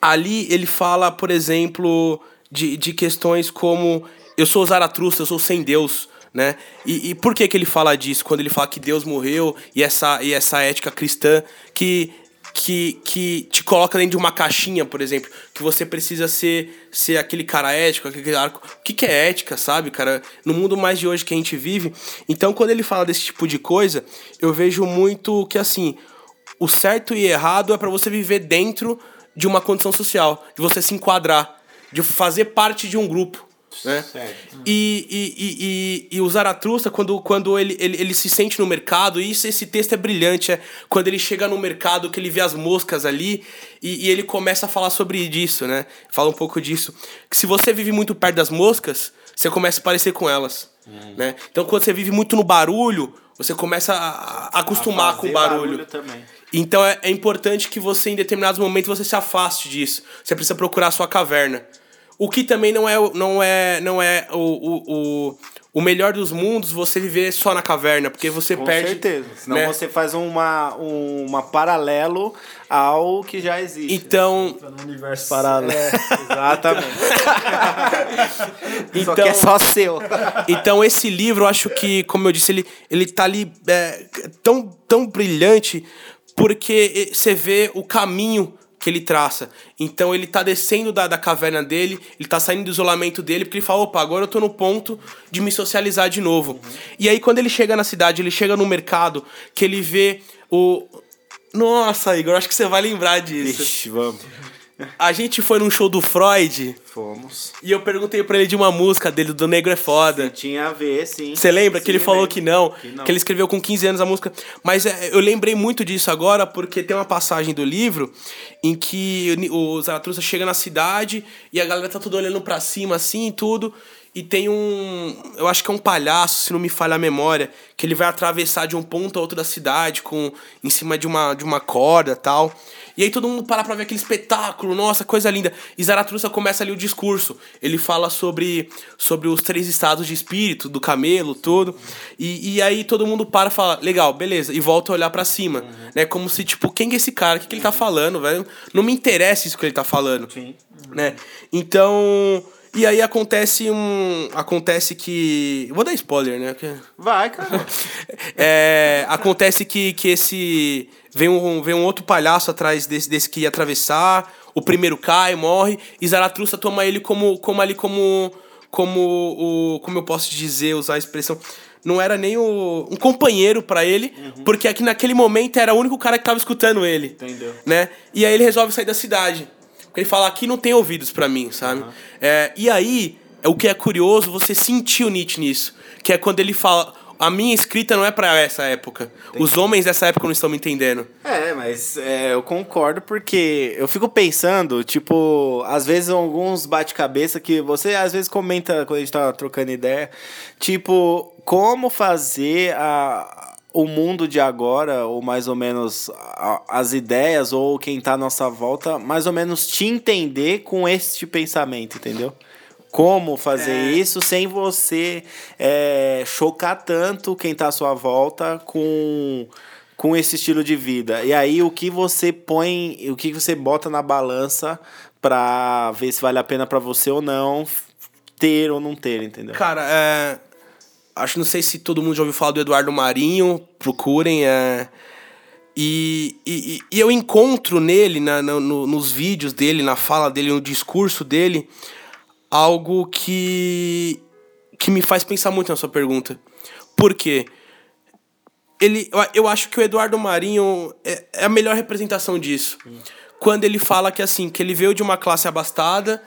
ali ele fala, por exemplo, de, de questões como eu sou Zaratustra, eu sou sem Deus, né? E, e por que que ele fala disso? Quando ele fala que Deus morreu e essa, e essa ética cristã que, que, que te coloca dentro de uma caixinha, por exemplo, que você precisa ser, ser aquele cara ético, aquele cara... O que, que é ética, sabe, cara? No mundo mais de hoje que a gente vive. Então, quando ele fala desse tipo de coisa, eu vejo muito que, assim, o certo e errado é para você viver dentro de uma condição social, de você se enquadrar, de fazer parte de um grupo. Né? E, e, e, e, e o Zaratustra, quando, quando ele, ele, ele se sente no mercado, e isso, esse texto é brilhante, é quando ele chega no mercado, que ele vê as moscas ali, e, e ele começa a falar sobre disso, né? Fala um pouco disso. Que se você vive muito perto das moscas, você começa a parecer com elas. Né? Então, quando você vive muito no barulho, você começa a, a acostumar com o barulho.
também.
Então é, é importante que você, em determinados momentos, você se afaste disso. Você precisa procurar a sua caverna. O que também não é, o- não é, não é o, o, o, o melhor dos mundos você viver só na caverna, porque você
Com
perde.
certeza. Senão
né?
você faz uma, um, uma paralelo ao que já existe.
Então,
Tá no universo paralelo.
Exatamente. Só que
Então-
é só seu.
então esse livro, eu acho que, como eu disse, ele, ele tá ali é, tão, tão brilhante porque você vê o caminho que ele traça. Então ele tá descendo da, da caverna dele, ele tá saindo do isolamento dele, porque ele fala, opa, agora eu tô no ponto de me socializar de novo. E aí quando ele chega na cidade, ele chega no mercado, que ele vê o... Nossa, Igor, acho que você vai lembrar disso.
Ixi, vamos.
A gente foi num show do Freud
Fomos.
e eu perguntei pra ele de uma música dele, do Negro é Foda.
Tinha a ver, sim.
Você lembra que
Sim,
ele falou
lembro.
que não,
Que não.
que ele escreveu com 15 anos a música. Mas é, eu lembrei muito disso agora porque tem uma passagem do livro em que o Zaratustra chega na cidade e a galera tá tudo olhando pra cima assim e tudo. E tem um. Eu acho que é um palhaço, se não me falha a memória, que ele vai atravessar de um ponto a outro da cidade com em cima de uma, de uma corda e tal. E aí todo mundo para pra ver aquele espetáculo, nossa, coisa linda. E Zaratustra começa ali o discurso. Ele fala sobre, sobre os três estados de espírito, do camelo, tudo. E, e aí todo mundo para e fala, legal, beleza. E volta a olhar pra cima. Né? Como se, tipo, quem é esse cara? O que, que ele tá falando, velho? Não me interessa isso que ele tá falando.
Sim.
Né? Então. E aí acontece um. Acontece que. Vou dar spoiler, né? Porque-
Vai, cara.
é, acontece que, que esse. Vem um, vem um outro palhaço atrás desse, desse que ia atravessar. O primeiro cai, morre. E Zaratustra toma ele como, como ali como. Como o. Como eu posso dizer, usar a expressão. Não era nem o, um companheiro pra ele, porque aqui naquele momento era o único cara que tava escutando ele.
Entendeu.
Né? E aí ele resolve sair da cidade. Porque ele fala, aqui não tem ouvidos pra mim, sabe? É, e aí, é o que é curioso, você sentiu Nietzsche nisso. Que é quando ele fala, a minha escrita não é pra essa época. Os homens dessa época não estão me entendendo.
É, mas é, eu concordo porque eu fico pensando, tipo, às vezes alguns bate-cabeça que você às vezes comenta quando a gente tá trocando ideia, tipo, como fazer a, o mundo de agora, ou mais ou menos as ideias, ou quem tá à nossa volta, mais ou menos te entender com este pensamento, entendeu? Como fazer isso sem você é, chocar tanto quem tá à sua volta com, com esse estilo de vida. E aí o que você põe, o que você bota na balança pra ver se vale a pena pra você ou não ter ou não ter, entendeu?
Cara, é, acho não sei se todo mundo já ouviu falar do Eduardo Marinho, procurem. É, e, e, e eu encontro nele, na, na- no- nos vídeos dele, na fala dele, no discurso dele, algo que, que me faz pensar muito na sua pergunta. Por quê? Ele, eu- acho que o Eduardo Marinho é, é a melhor representação disso. Quando ele fala que assim, que ele veio de uma classe abastada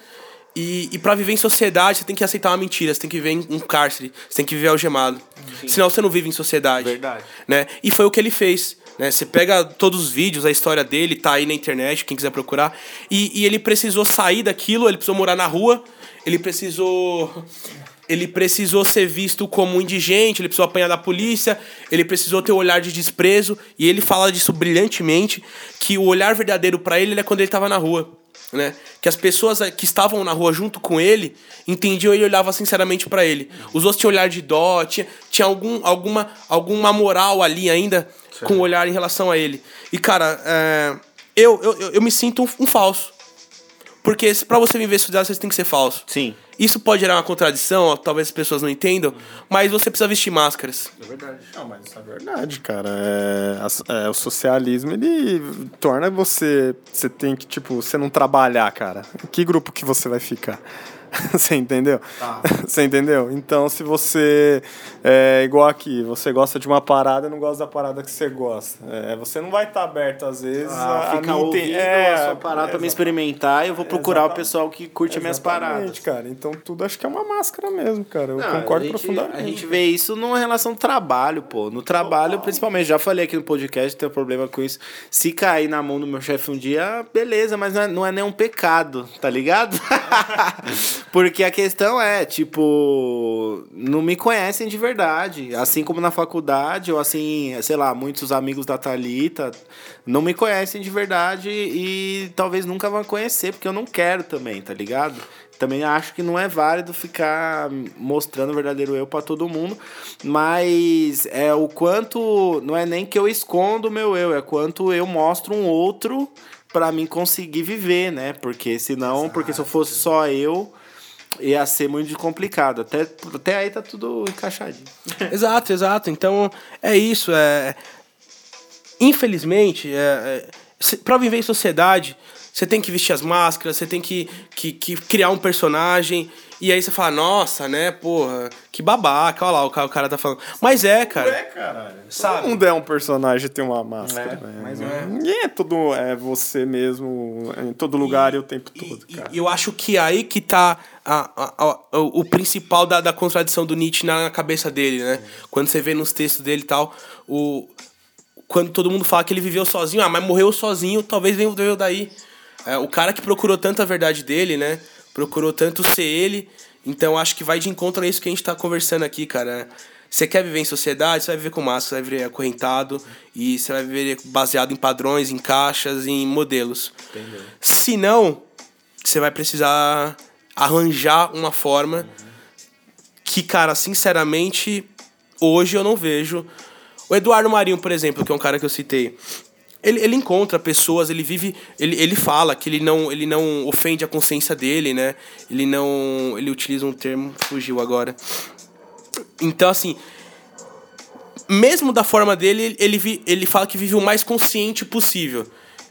e, e para viver em sociedade você tem que aceitar uma mentira, você tem que viver em um cárcere, você tem que viver algemado. Senão você não vive em sociedade.
Verdade.
Né? E foi o que ele fez. Né? Você pega todos os vídeos, a história dele tá aí na internet, quem quiser procurar. E, e ele precisou sair daquilo, ele precisou morar na rua, ele precisou ele precisou ser visto como um indigente, ele precisou apanhar da polícia, ele precisou ter um olhar de desprezo, e ele fala disso brilhantemente, que o olhar verdadeiro pra ele é quando ele tava na rua, né? Que as pessoas que estavam na rua junto com ele entendiam ele e olhavam sinceramente pra ele. Os outros tinham olhar de dó, tinha, tinha algum, alguma, alguma moral ali ainda com o olhar em relação a ele. E, cara, é, eu, eu, eu- me sinto um, um falso. Porque pra você viver sociedade, você tem que ser falso.
Sim.
Isso pode gerar uma contradição, talvez as pessoas não entendam, mas você precisa vestir máscaras.
Não, mas isso é verdade, cara. É, é, o socialismo, ele torna você... Você tem que, tipo, você não trabalhar, cara. Em que grupo que você vai ficar? você entendeu? Você entendeu? Então, se você é igual aqui, você gosta de uma parada e não gosta da parada que você gosta. É, você não vai estar aberto, às vezes,
Ah,
a,
ficar
a
ouvindo
é,
a sua parada pra me experimentar e eu vou procurar o pessoal que curte minhas paradas.
Cara. Então, tudo acho que é uma máscara mesmo, cara. Eu
Não,
concordo
a gente,
profundamente.
A gente vê isso numa relação de trabalho, pô. No trabalho, principalmente, já falei aqui no podcast, tenho problema com isso. Se cair na mão do meu chefe um dia, beleza, mas não é, não é nenhum pecado, tá ligado? Porque a questão é, tipo, não me conhecem de verdade. Assim como na faculdade, ou assim, sei lá, muitos amigos da Thalita não me conhecem de verdade e talvez nunca vão conhecer, porque eu não quero também, tá ligado? Também acho que não é válido ficar mostrando o verdadeiro eu pra todo mundo, mas é o quanto não é nem que eu escondo o meu eu, é quanto eu mostro um outro pra mim conseguir viver, né? Porque senão, porque se eu fosse só eu, ia ser muito complicado. Até, até aí tá tudo encaixadinho.
exato, exato. Então, é isso. É... Infelizmente, é, é, pra viver em sociedade, você tem que vestir as máscaras, você tem que, que, que criar um personagem. E aí você fala, nossa, né, porra, que babaca, olha lá o cara, o cara tá falando. Mas é, cara.
caralho.
Sabe?
Todo mundo é um personagem tem uma máscara.
É,
né?
mas
Ninguém é todo é você mesmo em todo lugar e, o tempo todo,
E-
cara.
E eu acho que aí que tá a, a- a- o, o principal da, da contradição do Nietzsche na cabeça dele, né? Quando você vê nos textos dele e tal, o, quando todo mundo fala que ele viveu sozinho, ah, mas morreu sozinho, talvez venha veio daí. É, o cara que procurou tanto a verdade dele, né? Procurou tanto ser ele. Então acho que vai de encontro a isso que a gente tá conversando aqui, cara. Você quer viver em sociedade, você vai viver com massa, você vai viver acorrentado e você vai viver baseado em padrões, em caixas, em modelos. Se não, você vai precisar arranjar uma forma que, cara, sinceramente, hoje eu não vejo. O Eduardo Marinho, por exemplo, que é um cara que eu citei, ele, ele encontra pessoas, ele vive. Ele, ele fala que ele não, ele não ofende a consciência dele, né? Ele não. Ele utiliza um termo, fugiu agora. Então, assim. Mesmo da forma dele, ele, ele fala que vive o mais consciente possível.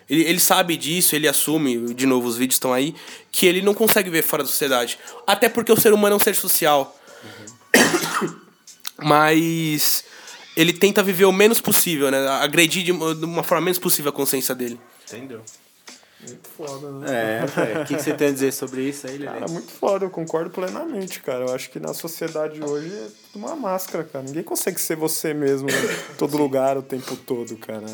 Ele, ele sabe disso, ele assume, de novo, os vídeos estão aí, que ele não consegue ver fora da sociedade. Até porque o ser humano é um ser social. Mas ele tenta viver o menos possível, né? Agredir de uma forma menos possível a consciência dele.
Entendeu?
Foda, né?
É, velho. O que, que você tem a dizer sobre isso aí, Lelê?
Cara, muito foda, eu concordo plenamente, cara. Eu acho que na sociedade hoje é tudo uma máscara, cara. Ninguém consegue ser você mesmo em todo lugar o tempo todo, cara.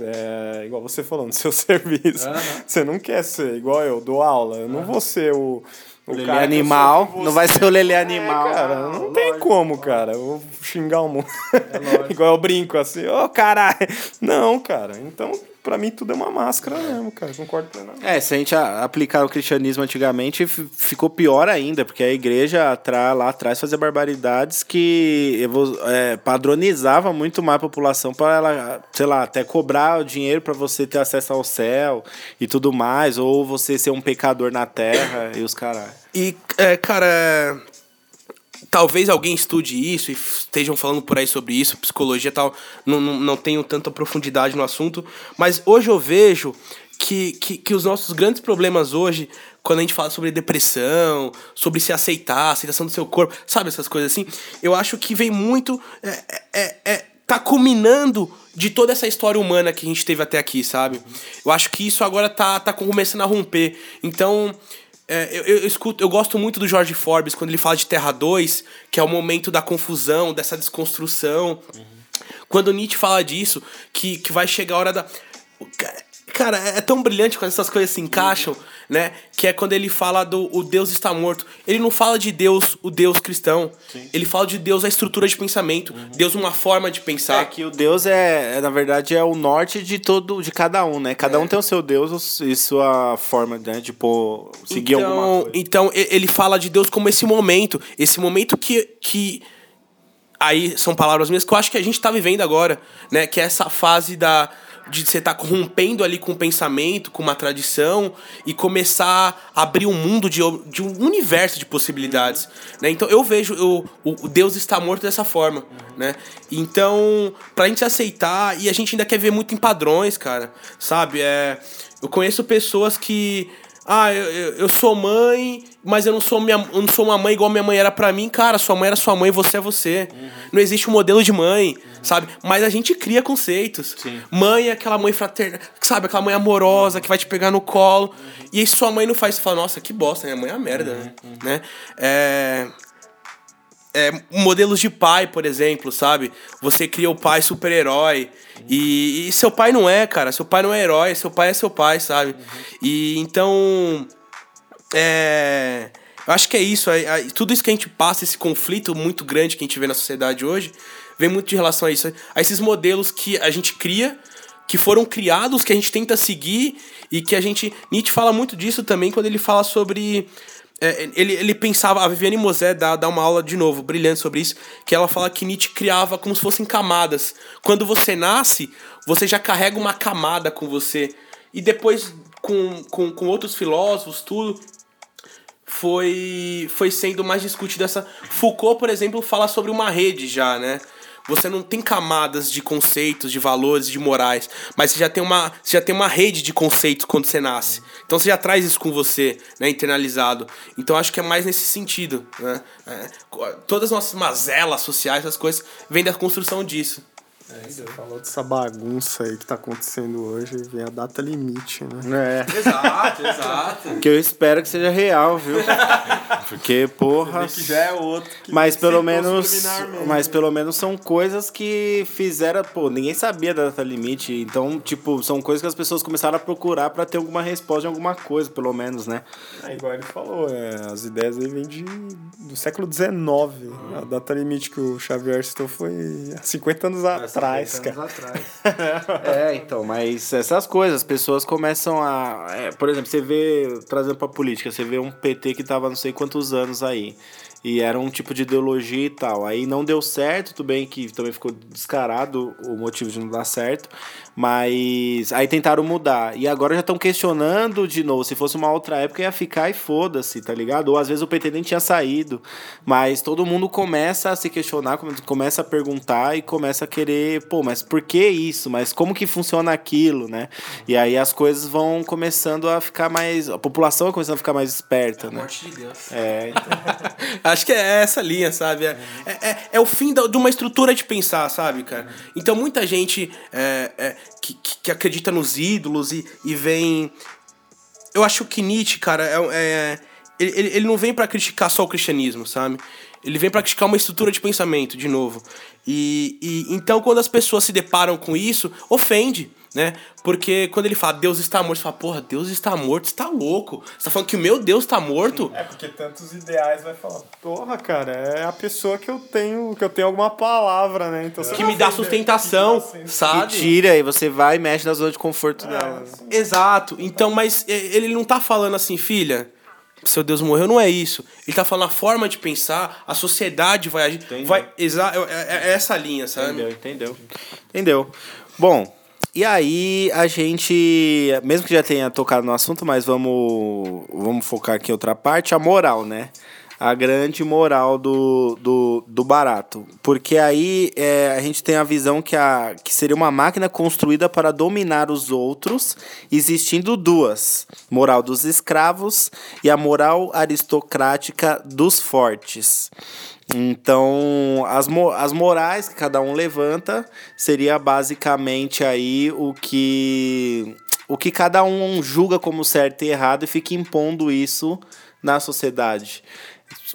É igual você falando, no seu serviço. Você não quer ser igual eu, dou aula. Eu não vou ser o. O
Lelê animal, não vai ser o Lelê
É,
animal.
cara, não tem como, cara. Eu vou xingar o mundo. igual eu brinco assim, ô caralho. Não, cara. Então, pra mim, tudo é uma máscara mesmo, cara. Concordo plenamente.
É, se a gente aplicar o cristianismo antigamente, ficou pior ainda, porque a igreja lá atrás fazia barbaridades que evo- é, padronizava muito mais a população para ela, sei lá, até cobrar o dinheiro para você ter acesso ao céu e tudo mais, ou você ser um pecador na terra e os caras.
E, é, cara, é, talvez alguém estude isso e estejam falando por aí sobre isso, psicologia e tal, não, não, não tenho tanta profundidade no assunto, mas hoje eu vejo que, que, que os nossos grandes problemas hoje, quando a gente fala sobre depressão, sobre se aceitar, aceitação do seu corpo, sabe essas coisas assim, eu acho que vem muito. É, é, é, é, tá culminando de toda essa história humana que a gente teve até aqui, sabe? Eu acho que isso agora tá, tá começando a romper. Então, é, eu, eu, escuto, eu gosto muito do George Forbes quando ele fala de Terra 2, que é o momento da confusão, dessa desconstrução. Quando Nietzsche fala disso, que, que vai chegar a hora da. Cara, é tão brilhante quando essas coisas se encaixam, né? Que é quando ele fala do o Deus está morto. Ele não fala de Deus, o Deus cristão. Ele fala de Deus, a estrutura de pensamento. Deus, uma forma de
É
pensar.
que o Deus é, é, na verdade, é o norte de todo, de cada um, né? Cada um tem o seu Deus e sua forma né, de seguir alguma
então,
coisa.
então ele fala de Deus como esse momento, esse momento que, que aí são palavras minhas que eu acho que a gente tá vivendo agora, né? Que é essa fase da de você estar tá rompendo ali com o pensamento, com uma tradição e começar a abrir um mundo de, de um universo de possibilidades, né? Então eu vejo eu, o, Deus está morto dessa forma, né? Então, pra gente aceitar e a gente ainda quer ver muito em padrões, cara, sabe? É, eu conheço pessoas que ah, eu, eu, eu sou mãe, mas eu não sou, minha, eu não sou uma mãe igual minha mãe era pra mim. Cara, sua mãe era sua mãe, você é você. Não existe um modelo de mãe, sabe? Mas a gente cria conceitos. Mãe é aquela mãe fraterna, sabe? Aquela mãe amorosa que vai te pegar no colo. E aí sua mãe não faz, você fala, nossa, que bosta, minha mãe é uma merda, né? né? É... É, modelos de pai, por exemplo, sabe? Você cria o pai super-herói. E, e seu pai não é, cara. Seu pai não é herói, seu pai é seu pai, sabe? E então. É. Eu acho que é isso. é- é- tudo isso que a gente passa, esse conflito muito grande que a gente vê na sociedade hoje, vem muito de relação a isso. A esses modelos que a gente cria, que foram criados, que a gente tenta seguir e que a gente. Nietzsche fala muito disso também quando ele fala sobre. É, ele, ele pensava, a Viviane Mosé dá, dá uma aula de novo, brilhante sobre isso, que ela fala que Nietzsche criava como se fossem camadas. Quando você nasce, você já carrega uma camada com você. E depois, com, com, com outros filósofos, tudo, foi, foi sendo mais discutido essa. Foucault, por exemplo, fala sobre uma rede já, né? Você não tem camadas de conceitos, de valores, de morais, mas você já tem uma, já tem uma rede de conceitos quando você nasce. Então você já traz isso com você, né, internalizado. Então acho que é mais nesse sentido, né? É, todas as nossas mazelas sociais, as coisas, vêm da construção disso.
Você falou dessa bagunça aí que tá acontecendo hoje, vem a data limite, né?
É.
Exato, exato.
Que eu espero que seja real, viu? Porque, porra.
Que já é outro que
Mas pelo menos. Mas pelo menos são coisas que fizeram. Pô, ninguém sabia da data limite. Então, tipo, são coisas que as pessoas começaram a procurar pra ter alguma resposta em alguma coisa, pelo menos, né?
É igual ele falou, é, as ideias aí vêm de, do século XIX. A data limite que o Xavier citou foi há 50 anos atrás, cara.
É, então, mas essas coisas, as pessoas começam a. é, por exemplo, você vê, trazendo pra política, você vê um PT que tava não sei quantos anos aí. E era um tipo de ideologia e tal. Aí não deu certo, tudo bem que também ficou descarado o motivo de não dar certo. Mas aí tentaram mudar. E agora já estão questionando de novo. Se fosse uma outra época, ia ficar e foda-se, tá ligado? Ou às vezes o PT nem tinha saído. Mas todo mundo começa a se questionar, come- começa a perguntar e começa a querer, pô, mas por que isso? Mas como que funciona aquilo, né? E aí as coisas vão começando a ficar mais. A população vai começando a ficar mais esperta, né?
Morte de Deus.
É, então.
Acho que é essa linha, sabe? É, é, é- é o fim da- de uma estrutura de pensar, sabe, cara? Então muita gente é, é, que, que, acredita nos ídolos e, e vem. Eu acho que Nietzsche, cara, é, é- ele, ele não vem pra criticar só o cristianismo, sabe? Ele vem pra criticar uma estrutura de pensamento, de novo. E, e então quando as pessoas se deparam com isso, ofende. Né? Porque quando ele fala Deus está morto, você fala, porra, Deus está morto, você tá louco. Você tá falando que o meu Deus está morto?
É, porque tantos ideais vai falar, porra, cara, é a pessoa que eu tenho, que eu tenho alguma palavra, né? Então,
que me dá
ofender,
sustentação,
que dá
E
sabe?
tira e você vai e mexe na zona de conforto dela.
Exato. Então, mas ele não tá falando assim, filha, seu Deus morreu, não é isso. Ele tá falando a forma de pensar, a sociedade vai agir. Vai, exa é, é- é essa linha, sabe?
Entendeu, entendeu. Entendeu. Bom, e aí a gente, mesmo que já tenha tocado no assunto, mas vamos, vamos focar aqui em outra parte, a moral, né? A grande moral do, do, do barato. Porque aí é, a gente tem a visão que, a, que seria uma máquina construída para dominar os outros, existindo duas: moral dos escravos e a moral aristocrática dos fortes. Então, as, mo as morais que cada um levanta seria basicamente aí o que o que cada um julga como certo e errado e fica impondo isso na sociedade.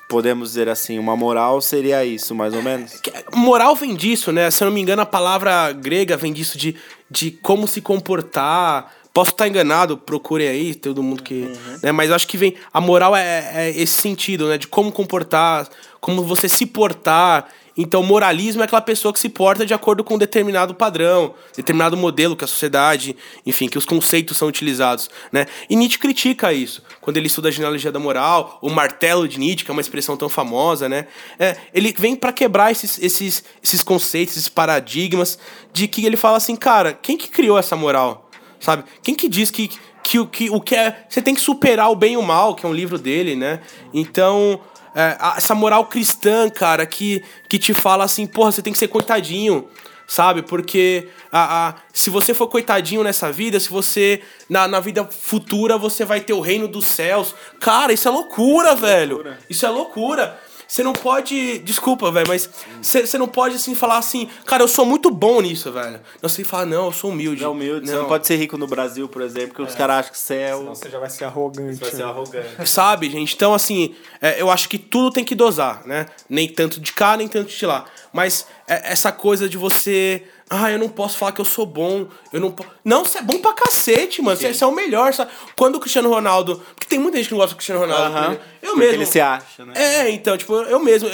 Podemos dizer assim, uma moral seria isso, mais ou menos?
Moral vem disso, né? Se eu não me engano, a palavra grega vem disso de, de como se comportar. Posso estar enganado, procurem aí, todo mundo que. Né? Mas acho que vem. A moral é, é esse sentido, né? De como comportar, como você se portar. Então, moralismo é aquela pessoa que se porta de acordo com um determinado padrão, determinado modelo que a sociedade, enfim, que os conceitos são utilizados, né? E Nietzsche critica isso. Quando ele estuda a genealogia da moral, o martelo de Nietzsche, que é uma expressão tão famosa, né? É, ele vem para quebrar esses, esses, esses conceitos, esses paradigmas, de que ele fala assim, cara, quem que criou essa moral? Sabe? Quem que diz que, que, o, que o que é. Você tem que superar o bem e o mal, que é um livro dele, né? Então. é, essa moral cristã, cara, que, que te fala assim, porra, você tem que ser coitadinho, sabe? Porque a, a, se você for coitadinho nessa vida, se você. Na, na vida futura você vai ter o reino dos céus. Cara, isso é loucura, velho. Isso é loucura. Você não pode. Desculpa, velho, mas você você não pode assim falar assim, cara, eu sou muito bom nisso, velho. Não sei falar, não, eu sou humilde.
É humilde. Você não pode ser rico no Brasil, por exemplo, porque os caras acham que você é o.
Senão você já vai ser arrogante.
Vai ser arrogante.
Sabe, gente? Então, assim, é, eu acho que tudo tem que dosar, né? Nem tanto de cá, nem tanto de lá. Mas é, essa coisa de você. Ah, eu não posso falar que eu sou bom. Eu não posso. Não, você é bom pra cacete, mano. Você é o melhor, sabe? Quando o Cristiano Ronaldo. Porque tem muita gente que não gosta do Cristiano Ronaldo.
Aham.
né? Eu
Porque
mesmo.
ele se acha, né?
É, então, tipo, eu mesmo.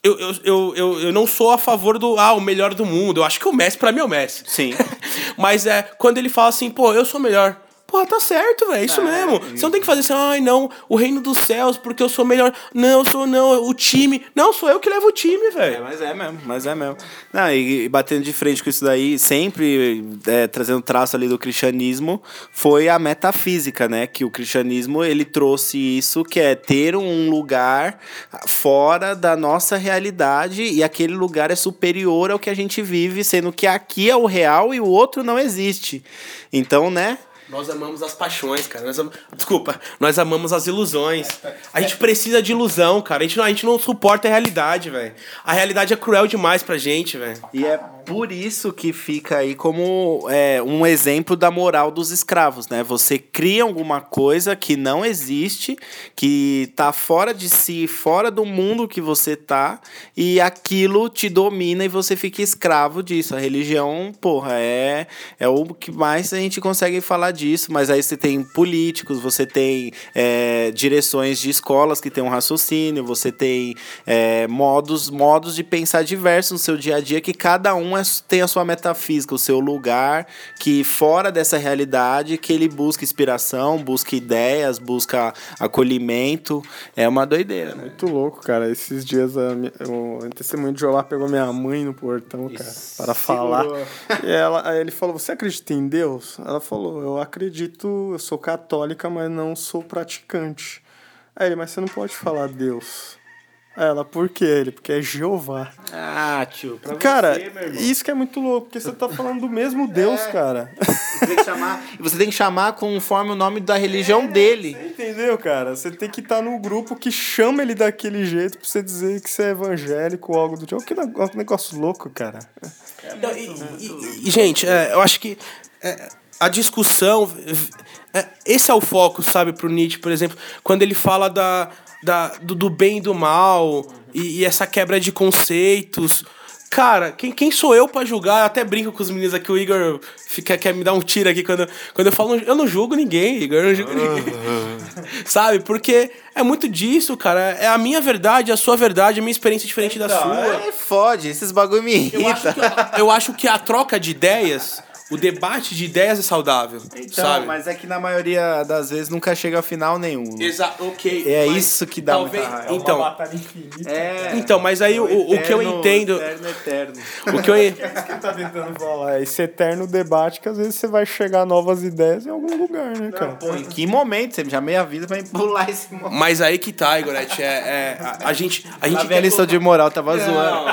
Eu, eu, eu, eu, eu não sou a favor do. Ah, o melhor do mundo. Eu acho que o Messi, pra mim, é o Messi.
Sim.
Mas é, quando ele fala assim, pô, eu sou melhor. Porra, tá certo, velho. É isso mesmo. Você não tem que fazer assim, ai, não, o reino dos céus, porque eu sou melhor. Não, eu sou, não, o time. Não, sou eu que levo o time,
É,
velho.
mas é mesmo, mas é mesmo. Não, e, e batendo de frente com isso daí, sempre é, trazendo traço ali do cristianismo, foi a metafísica, né? Que o cristianismo, ele trouxe isso, que é ter um lugar fora da nossa realidade e aquele lugar é superior ao que a gente vive, sendo que aqui é o real e o outro não existe. Então, né?
Nós amamos as paixões, cara. Nós am- Desculpa, nós amamos as ilusões. A gente precisa de ilusão, cara. A gente não, a gente não suporta a realidade, velho. A realidade é cruel demais pra gente, velho.
E é por isso que fica aí como é, um exemplo da moral dos escravos, né? Você cria alguma coisa que não existe, que tá fora de si, fora do mundo que você tá, e aquilo te domina e você fica escravo disso. A religião, porra, é, é o que mais a gente consegue falar disso, mas aí você tem políticos, você tem é, direções de escolas que tem um raciocínio, você tem é, modos, modos de pensar diversos no seu dia a dia que cada um é- tem a sua metafísica, o seu lugar, que fora dessa realidade, que ele busca inspiração, busca ideias, busca acolhimento. É uma doideira, né?
Muito louco, cara. Esses dias a minha, o testemunho de Jeová pegou minha mãe no portão, cara, para falar. E ela, aí ele falou: Você acredita em Deus? Ela falou: Eu acredito, eu sou católica, mas não sou praticante. Aí ele, mas você não pode falar Deus. Ela, por quê? Ele, porque é Jeová.
Ah, tio, pra
cara,
você, meu irmão.
isso que é muito louco, porque você tá falando do mesmo Deus, cara.
Você tem que chamar, você tem que chamar conforme o nome da religião dele.
Entendeu, cara? Você tem que estar no grupo que chama ele daquele jeito pra você dizer que você é evangélico ou algo do tipo. Que negócio, negócio louco, cara.
Não, e, e- e, gente, é, eu acho que é, a discussão. é, esse é o foco, sabe, pro Nietzsche, por exemplo, quando ele fala da, da, do, do bem e do mal e, e essa quebra de conceitos. Cara, quem, quem sou eu pra julgar? Eu até brinco com os meninos aqui, o Igor fica, quer me dar um tiro aqui quando, quando eu falo. Eu não julgo ninguém, Igor, eu não julgo ninguém. Sabe? Porque é muito disso, cara. É a minha verdade, a sua verdade, a minha experiência diferente da sua.
É, fode, esses bagulho me
Eu acho, que, a- eu acho que a troca de ideias, o debate de ideias é saudável,
Então,
sabe?
mas é que na maioria das vezes nunca chega ao final nenhum. né?
Exato, ok.
É
mas
isso que dá
talvez,
muita raiva.
Então,
batalha infinita.
É.
então, mas aí o, o- o que eu
Eterno-
entendo,
Eterno, eterno.
o que eu
que tá tentando falar? É esse eterno debate que às vezes você vai chegar a novas ideias em algum lugar, né, cara?
Pô, em que momento? Você já meia vida vai pular esse momento.
mas aí que tá, Igorete, é, é a, a gente a gente
A
quer
velha lição de moral tava
Não,
zoando.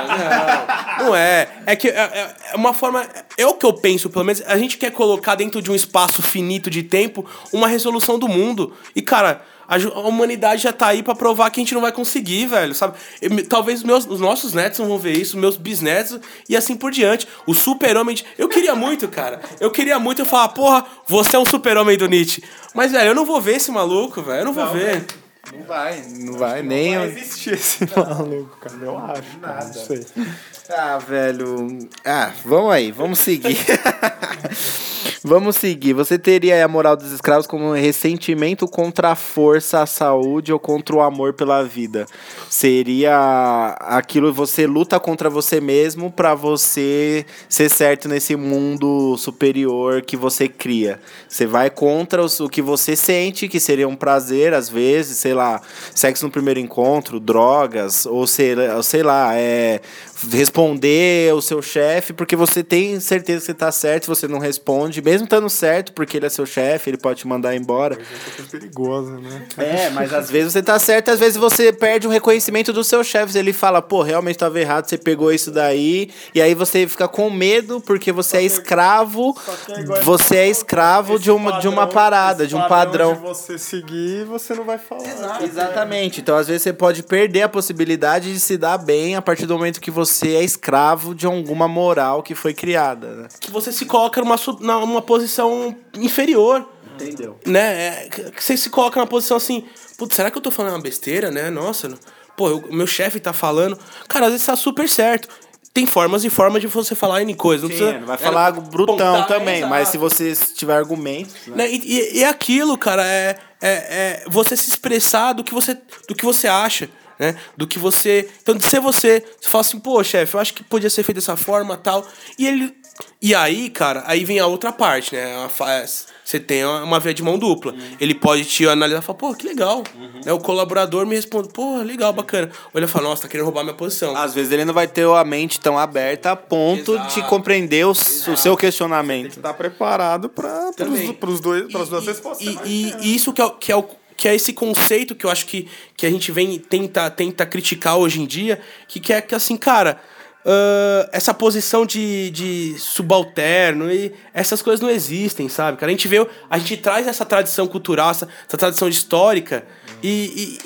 não, não é. É que é, é- é uma forma. É o que eu penso, pelo menos. A gente quer colocar dentro de um espaço finito de tempo uma resolução do mundo. E, cara. A, humanidade já tá aí pra provar que a gente não vai conseguir, velho, sabe? Eu talvez meus, os nossos netos não vão ver isso, meus bisnetos e assim por diante. O super-homem. de- Eu queria muito, cara. Eu queria muito eu falar, porra, você é um super-homem do Nietzsche. Mas, velho, eu não vou ver esse maluco, velho. Eu não vou ver.
Não vai, não vai, nem.
Não existe esse maluco, cara. Eu acho. Cara, não sei.
Ah, velho. Ah, vamos aí, vamos seguir. vamos seguir. Você teria a moral dos escravos como um ressentimento contra a força, a saúde ou contra o amor pela vida. Seria aquilo você luta contra você mesmo pra você ser certo nesse mundo superior que você cria. Você vai contra o que você sente, que seria um prazer às vezes, sei lá, sexo no primeiro encontro, drogas, ou sei, sei lá, é responder o seu chefe, porque você tem certeza que você tá certo, se você não responde, mesmo estando certo, porque ele é seu chefe, ele pode te mandar embora.
É perigosa, né?
É, mas às vezes você tá certo, às vezes você perde o reconhecimento dos seus chefes. Ele fala, pô, realmente tava errado, você pegou isso daí, e aí você fica com medo porque você é escravo,
é
você é escravo de uma, de uma parada, de um padrão.
de você seguir, você não vai falar.
Exatamente. Então, às vezes, você pode perder a possibilidade de se dar bem a partir do momento que você é escravo de alguma moral que foi criada. Né?
Que você se coloca numa, numa posição inferior.
Entendeu?
né? É, que você se coloca na posição assim, putz, será que eu tô falando uma besteira, né? Nossa, pô, eu- o meu chefe tá falando. Cara, às vezes tá super certo. Tem formas e formas de você falar N coisa. Não
Sim,
precisa,
não vai
né,
falar algo brutão
pontar,
também,
exato.
mas se você tiver argumentos. Né?
Né? E, e, e é aquilo, cara, é, é, é você se expressar do que você, do que você acha. Né? Do que você. Então, de ser você, você fala assim, pô, chefe, eu acho que podia ser feito dessa forma tal. E ele E aí, cara, aí vem a outra parte, né? Você tem uma via de mão dupla. Ele pode te analisar e falar, pô, que legal. Né? O colaborador me responde, pô, legal, bacana. Ou ele fala, nossa, tá querendo roubar minha posição.
Às vezes ele não vai ter a mente tão aberta a ponto de
Exato.
compreender o, s- o seu questionamento.
Tá preparado para os dois, pras
E-
duas
e-
respostas.
E, e- e isso que é, o- que, é o, que é esse conceito que eu acho que, que a gente vem tenta, tenta criticar hoje em dia, que, que é que assim, cara, ah, essa posição de, de subalterno e essas coisas não existem, sabe? Cara, a gente vê, a gente traz essa tradição cultural, essa, essa tradição histórica e,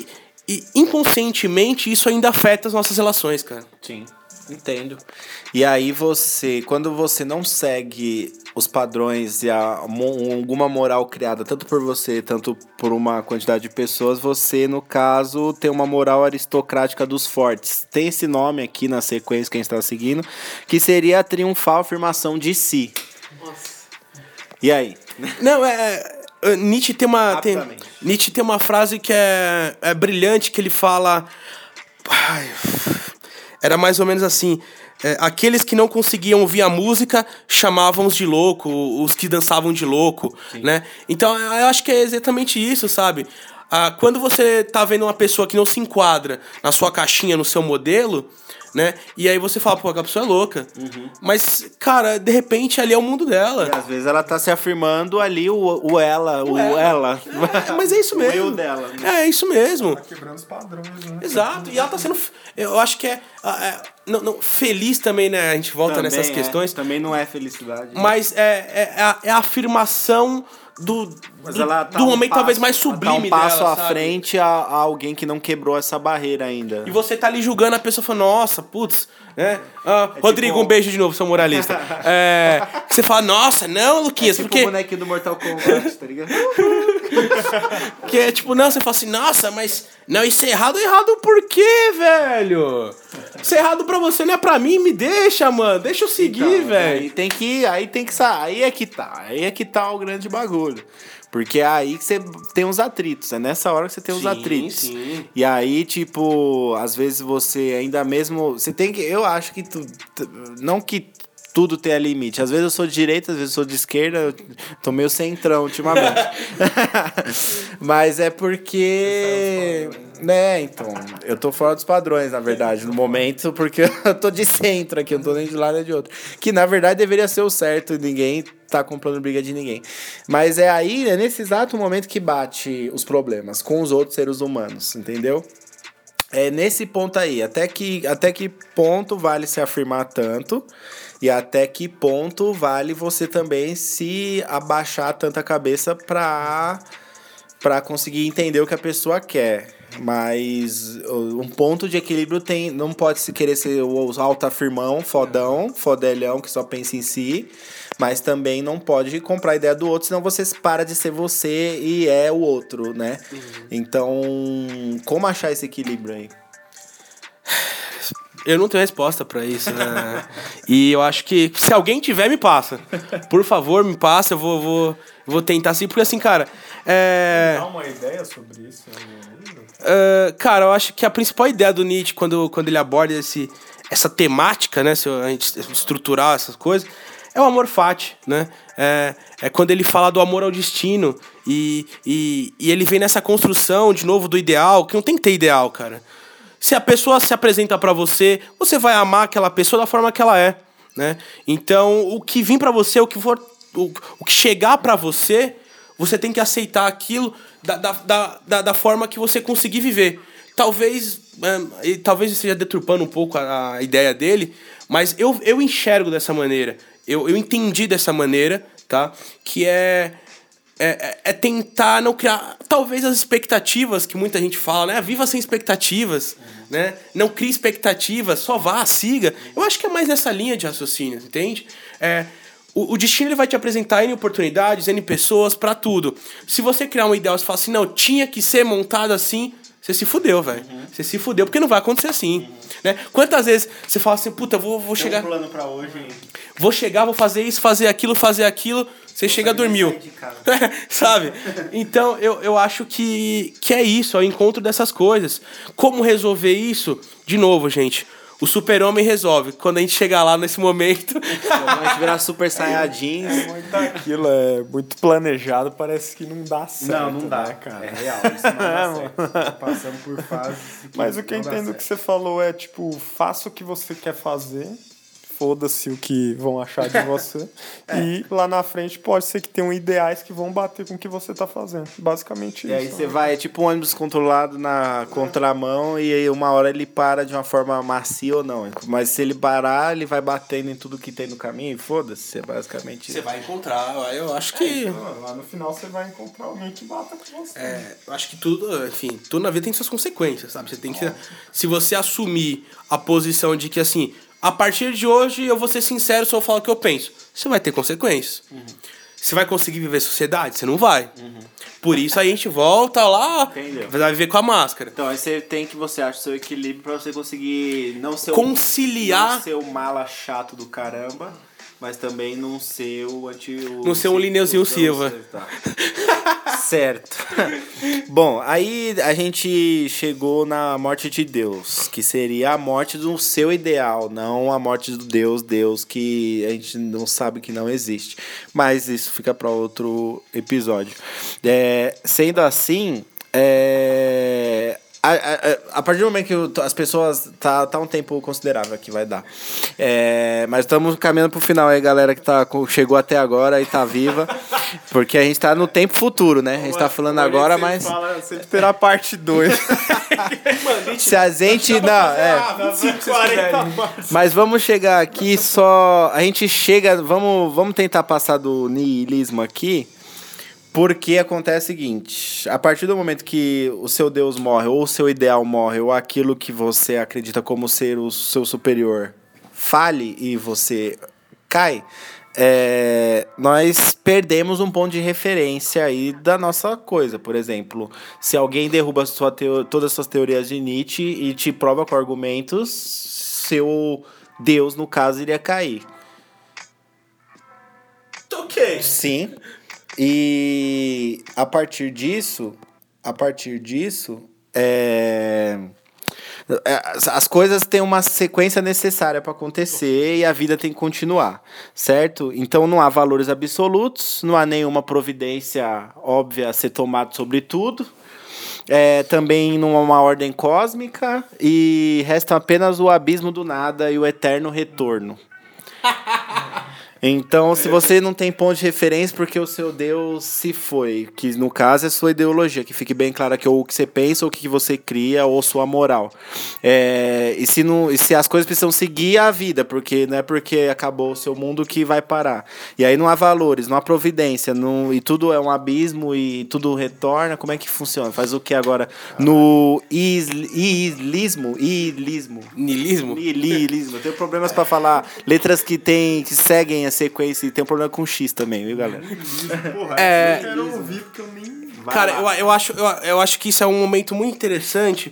e, e inconscientemente isso ainda afeta as nossas relações, cara.
Sim, entendo. E aí você, quando você não segue os padrões e a, alguma moral criada tanto por você, tanto por uma quantidade de pessoas, você, no caso, tem uma moral aristocrática dos fortes. Tem esse nome aqui na sequência que a gente está seguindo, que seria a triunfal afirmação de si. E aí?
Não, é. é, Nietzsche tem uma. Tem. Nietzsche tem uma frase que é, é brilhante, que ele fala. Ai, era mais ou menos assim. é, aqueles que não conseguiam ouvir a música chamavam-os de louco, os que dançavam de louco, né? Então eu acho que é exatamente isso, sabe? Ah, quando você tá vendo uma pessoa que não se enquadra na sua caixinha, no seu modelo, né? E aí você fala, pô, aquela pessoa é louca. Mas, cara, de repente ali é o mundo dela.
E às vezes ela tá se afirmando ali o, o ela, o, ela.
É, mas é isso
O
mesmo.
eu dela, né?
É, é isso mesmo.
Quebrando os padrões, né?
Exato. E ela tá sendo. Eu acho que é. é, não, não, feliz também, né? A gente volta
Também
nessas
é,
questões.
também não é felicidade.
Mas é, é, a, é a afirmação do,
Mas
do,
tá
do
um
momento
passo-
talvez mais sublime
tá um passo
dela,
à
sabe?
frente a, a alguém que não quebrou essa barreira ainda.
E você tá ali julgando a pessoa falando, nossa, putz, né? Ah,
É
Rodrigo,
tipo-
um beijo de novo, sou moralista. é, que você fala, nossa, não, Luquinhas,
tipo
porque.
o bonequinho do Mortal Kombat, tá ligado?
Que é tipo, não, você fala assim, nossa, mas. Não, isso é errado, errado por quê, velho? Isso é errado pra você, não é pra mim, me deixa, mano. Deixa eu seguir,
Então, Aí
velho.
tem que, aí tem que sa- aí é que tá, aí é que tá o grande bagulho. Porque é aí que você tem os atritos, é nessa hora que você tem os
Sim,
atritos.
sim.
E aí, tipo, às vezes você ainda mesmo, você tem que, eu acho que tu, tu- não que tudo tenha limite. Às vezes eu sou de direita, às vezes eu sou de esquerda, eu tô meio centrão ultimamente. Mas é porque. Né, então. Eu tô fora dos padrões, na verdade, no momento, porque eu tô de centro aqui, eu não tô nem de lado nem de outro. Que na verdade deveria ser o certo, ninguém tá comprando briga de ninguém. Mas é aí, é nesse exato momento que bate os problemas com os outros seres humanos, entendeu? É nesse ponto aí, até que, até que ponto vale se afirmar tanto e até que ponto vale você também se abaixar tanta cabeça pra, pra conseguir entender o que a pessoa quer. Mas um ponto de equilíbrio tem. Não pode se querer ser o alto afirmão, fodão, fodelhão que só pensa em si. Mas também não pode comprar a ideia do outro, senão você para de ser você e é o outro, né? Então, como achar esse equilíbrio aí?
Eu não tenho resposta pra isso, né? e eu acho que se alguém tiver, me passa. Por favor, me passa, eu vou, vou, vou tentar assim, porque assim, cara. É.
Dá uma ideia sobre isso?
Ah, cara, eu acho que a principal ideia do Nietzsche, quando, quando ele aborda esse, essa temática, né? Se a gente estruturar essas coisas, é o amor fati, né? É, é quando ele fala do amor ao destino e, e, e ele vem nessa construção, de novo, do ideal, que não tem que ter ideal, cara. Se a pessoa se apresenta pra você, você vai amar aquela pessoa da forma que ela é, né? Então, o que vir pra você, o que for, o, o que chegar pra você, você tem que aceitar aquilo da, da, da, da, forma que você conseguir viver. Talvez, é, talvez esteja deturpando um pouco a, a ideia dele, mas eu, eu enxergo dessa maneira. Eu, eu entendi dessa maneira, tá? Que é, é, é- é tentar não criar. Talvez as expectativas que muita gente fala, né? Viva sem expectativas, né? Não crie expectativas, só vá, siga. Eu acho que é mais nessa linha de raciocínio, entende? É, o, o destino ele vai te apresentar N oportunidades, N pessoas, pra tudo. Se você criar um ideal e falar assim, não, tinha que ser montado assim, você se fudeu, velho. Você se fudeu, porque não vai acontecer assim. Né? Quantas vezes você fala assim, puta, vou, vou chegar.
plano pra hoje,
Vou chegar, vou fazer isso, fazer aquilo, fazer aquilo. Você chega, dormiu. Sabe? Então, eu, eu acho que, que é isso, é o encontro dessas coisas. Como resolver isso? De novo, gente. O super-homem resolve. Quando a gente chegar lá nesse momento.
A gente virar super saiyajins.
Muito aquilo é muito planejado, parece que não dá certo. né, cara?
É real, isso não dá certo. Passamos por fases.
Mas o que eu entendo que você falou é, tipo, faça o que você quer fazer, foda-se o que vão achar de você. E lá na frente pode ser que tenham ideais que vão bater com o que você tá fazendo. Basicamente
E aí
isso.
você vai, é tipo um ônibus controlado na contramão e aí uma hora ele para de uma forma macia ou não. Mas se ele parar, ele vai batendo em tudo que tem no caminho e foda-se, é basicamente
Você
isso.
vai encontrar. Eu acho que.
Lá no final você vai encontrar alguém que bata com você.
É, eu acho que tudo, enfim, tudo na vida tem suas consequências, sabe? Você tem que. Se você assumir a posição de que assim, a partir de hoje eu vou ser sincero, só falo o que eu penso, você vai ter consequências. Você vai conseguir viver sociedade? Você não vai. Por isso a gente volta lá,
Entendeu.
vai viver com a máscara.
Então aí você tem que você acha o seu equilíbrio pra você conseguir não ser
Conciliar-
o, não ser o mala chato do caramba, mas também não ser o anti o,
Não ser um Lineuzinho Silva.
Tá. certo. Bom, aí a gente chegou na morte de Deus, que seria a morte do seu ideal, não a morte do Deus, Deus que a gente não sabe que não existe. Mas isso fica para outro episódio. É, sendo assim, é, a, a, a partir do momento que o- as pessoas. Tá, tá um tempo considerável que vai dar. É, mas estamos caminhando pro final aí, galera que tá, chegou até agora e tá viva. Porque a gente tá no tempo futuro, né? A gente tá falando agora, mas.
Fala, sempre terá parte 2.
Se a gente. Não, é. Mas vamos chegar aqui só. A gente chega. Vamos, vamos tentar passar do niilismo aqui. Porque acontece o seguinte: a partir do momento que o seu Deus morre, ou o seu ideal morre, ou aquilo que você acredita como ser o seu superior fale e você cai, é, nós perdemos um ponto de referência aí da nossa coisa. Por exemplo, se alguém derruba sua todas as suas teorias de Nietzsche e te prova com argumentos, seu Deus, no caso, iria cair.
Ok.
Sim. E a partir disso, a partir disso, é, é, as- as coisas têm uma sequência necessária para acontecer e a vida tem que continuar, certo? Então não há valores absolutos, não há nenhuma providência óbvia a ser tomada sobre tudo. É, também não há uma ordem cósmica e resta apenas o abismo do nada e o eterno retorno. Então, se você não tem ponto de referência, porque o seu Deus se foi, que no caso é sua ideologia, que fique bem claro que ou o que você pensa, ou o que você cria, ou sua moral. É, e, se não, e se as coisas precisam seguir a vida, porque não é porque acabou o seu mundo que vai parar. E aí não há valores, não há providência, não, e tudo é um abismo e tudo retorna, como é que funciona? Faz o que agora? No ilismo? Ilismo.
Nilismo?
Nihilismo. Eu tenho problemas pra falar letras que tem que seguem a sequência e tem um problema com X também, viu, galera?
É,
Eu quero ouvir porque eu nem.
Vai
Cara, eu, eu, acho, eu, eu acho que isso é um momento muito interessante,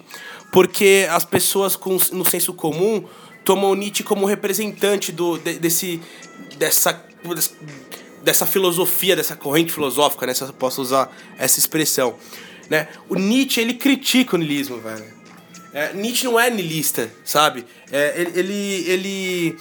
porque as pessoas com, no senso comum tomam Nietzsche como representante do, de- desse, dessa, dessa filosofia, dessa corrente filosófica, né? Se eu posso usar essa expressão. Né? O Nietzsche, ele critica o niilismo, velho. É, Nietzsche não é niilista, sabe? É, ele, ele, ele,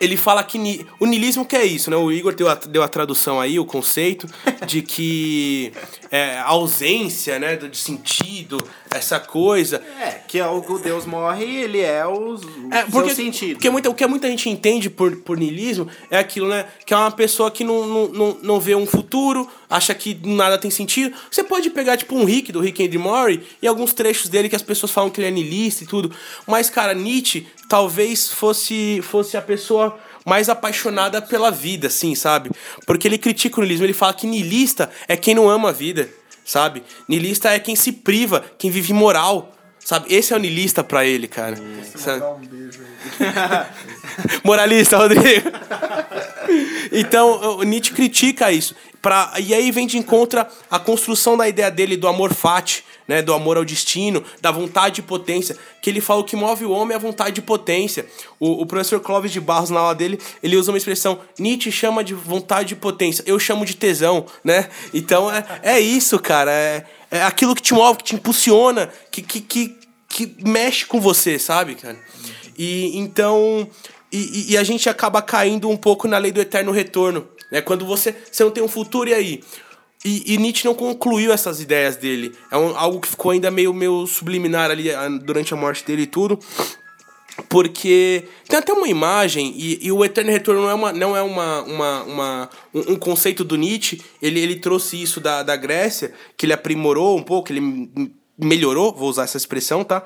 ele fala que ni- o niilismo que é isso, né? O Igor deu a, deu a tradução aí, o conceito de que é, a ausência, né, de sentido, essa coisa.
É, que é o o Deus morre ele é o
É, porque,
sentido.
porque muita, o que muita gente entende por, por niilismo é aquilo, né? Que é uma pessoa que não, não, não, não vê um futuro, acha que nada tem sentido. Você pode pegar, tipo, um Rick, do Rick and Morty, e alguns trechos dele que as pessoas falam que ele é niilista e tudo. Mas, cara, Nietzsche talvez fosse, fosse a pessoa mais apaixonada pela vida, assim, sabe? Porque ele critica o niilismo, ele fala que niilista é quem não ama a vida, sabe? Niilista é quem se priva, quem vive moral. Sabe, esse é o niilista pra ele, cara.
Um beijo aí.
Moralista, Rodrigo. então, o Nietzsche critica isso. Pra, e aí vem de encontro a construção da ideia dele do amor fati, né, do amor ao destino, da vontade e potência, que ele fala que move o homem é a vontade e potência. O, o professor Clóvis de Barros, na aula dele, ele usa uma expressão, Nietzsche chama de vontade e potência, eu chamo de tesão, né? Então, é, é isso, cara, é, é aquilo que te move, que te impulsiona, que, que, que, que mexe com você, sabe, cara? E então. E, e- e a gente acaba caindo um pouco na lei do eterno retorno. Né? Quando você, você não tem um futuro, e aí? E, e Nietzsche não concluiu essas ideias dele. É um- algo que ficou ainda meio, meio subliminar ali durante a morte dele e tudo. Porque tem até uma imagem, e, e o Eterno Retorno não é, uma, não é uma, uma, uma, um, um conceito do Nietzsche, ele, ele trouxe isso da, da Grécia, que ele aprimorou um pouco, ele melhorou, vou usar essa expressão, tá?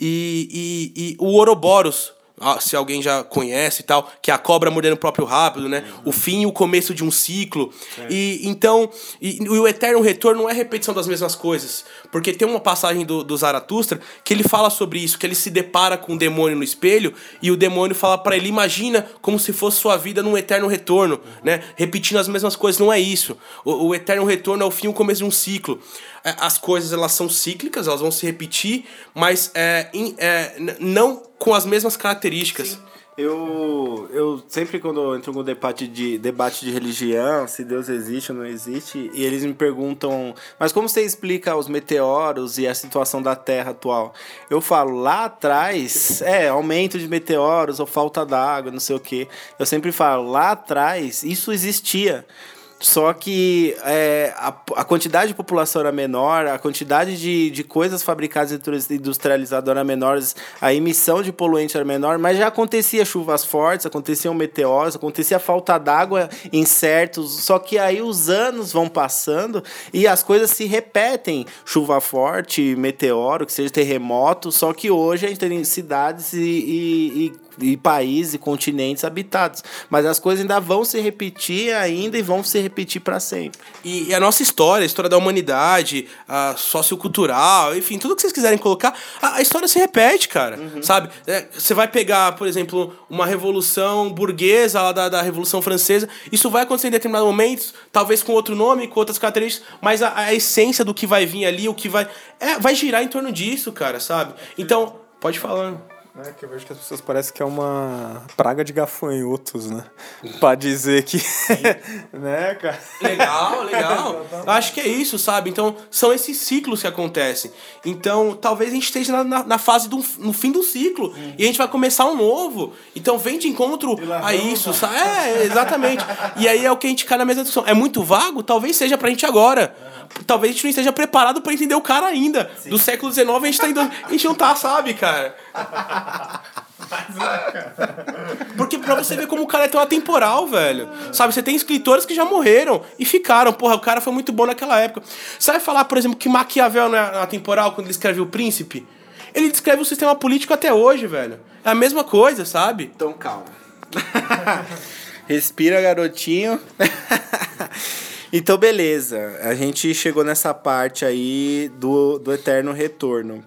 E, e, e o Ouroboros, se alguém já conhece e tal, que é a cobra mordendo o próprio rápido, né? O fim e o começo de um ciclo. E então, e, e o eterno retorno não é repetição das mesmas coisas. Porque tem uma passagem do, do Zaratustra que ele fala sobre isso, que ele se depara com um demônio no espelho e o demônio fala pra ele: imagina como se fosse sua vida num eterno retorno, né? Repetindo as mesmas coisas. Não é isso. O, o eterno retorno é o fim e o começo de um ciclo. É, As coisas elas são cíclicas, elas vão se repetir, mas é, em- é, não com as mesmas características.
Eu, eu sempre quando eu entro com debate de, debate de religião, se Deus existe ou não existe, e eles me perguntam, mas como você explica os meteoros e a situação da Terra atual? Eu falo, lá atrás, é, aumento de meteoros ou falta d'água, não sei o quê. Eu sempre falo, lá atrás, isso existia. Só que é, a, a quantidade de população era menor, a quantidade de, de coisas fabricadas e industrializadas era menor, a emissão de poluentes era menor, mas já acontecia chuvas fortes, aconteciam meteoros, acontecia falta d'água em certos. Só que aí os anos vão passando e as coisas se repetem. Chuva forte, meteoro, que seja terremoto, só que hoje a gente tem cidades e, e, e e países e continentes habitados. Mas as coisas ainda vão se repetir ainda e vão se repetir para sempre.
E, e a nossa história, a história da humanidade, a sociocultural, enfim, tudo que vocês quiserem colocar, a, a história se repete, cara. Sabe? É, Você vai pegar, por exemplo, uma revolução burguesa lá da, da Revolução Francesa, isso vai acontecer em determinados momentos, talvez com outro nome, com outras características, mas a, a essência do que vai vir ali, o que vai. É, vai girar em torno disso, cara, sabe? Então, pode falar.
É que eu vejo que as pessoas parecem que é uma praga de gafanhotos, né? pra dizer que. né, cara?
Legal, legal. Acho que é isso, sabe? Então, são esses ciclos que acontecem. Então, talvez a gente esteja na, na, na fase do no fim do ciclo. E a gente vai começar um novo. Então, vem de encontro a isso, sabe? É, exatamente. E aí é o que a gente cai na mesma discussão. É muito vago? Talvez seja pra gente agora. Talvez a gente não esteja preparado pra entender o cara ainda. Do século XIX a gente tá indo. A gente não tá, sabe, cara? Porque pra você ver como o cara é tão atemporal, velho. Sabe, você tem escritores que já morreram e ficaram. Porra, o cara foi muito bom naquela época. Você vai falar, por exemplo, que Maquiavel não é atemporal quando ele escreve O Príncipe? Ele descreve o sistema político até hoje, velho. É a mesma coisa, sabe?
Então calma. Respira, garotinho. então, beleza. A gente chegou nessa parte aí do, do eterno retorno.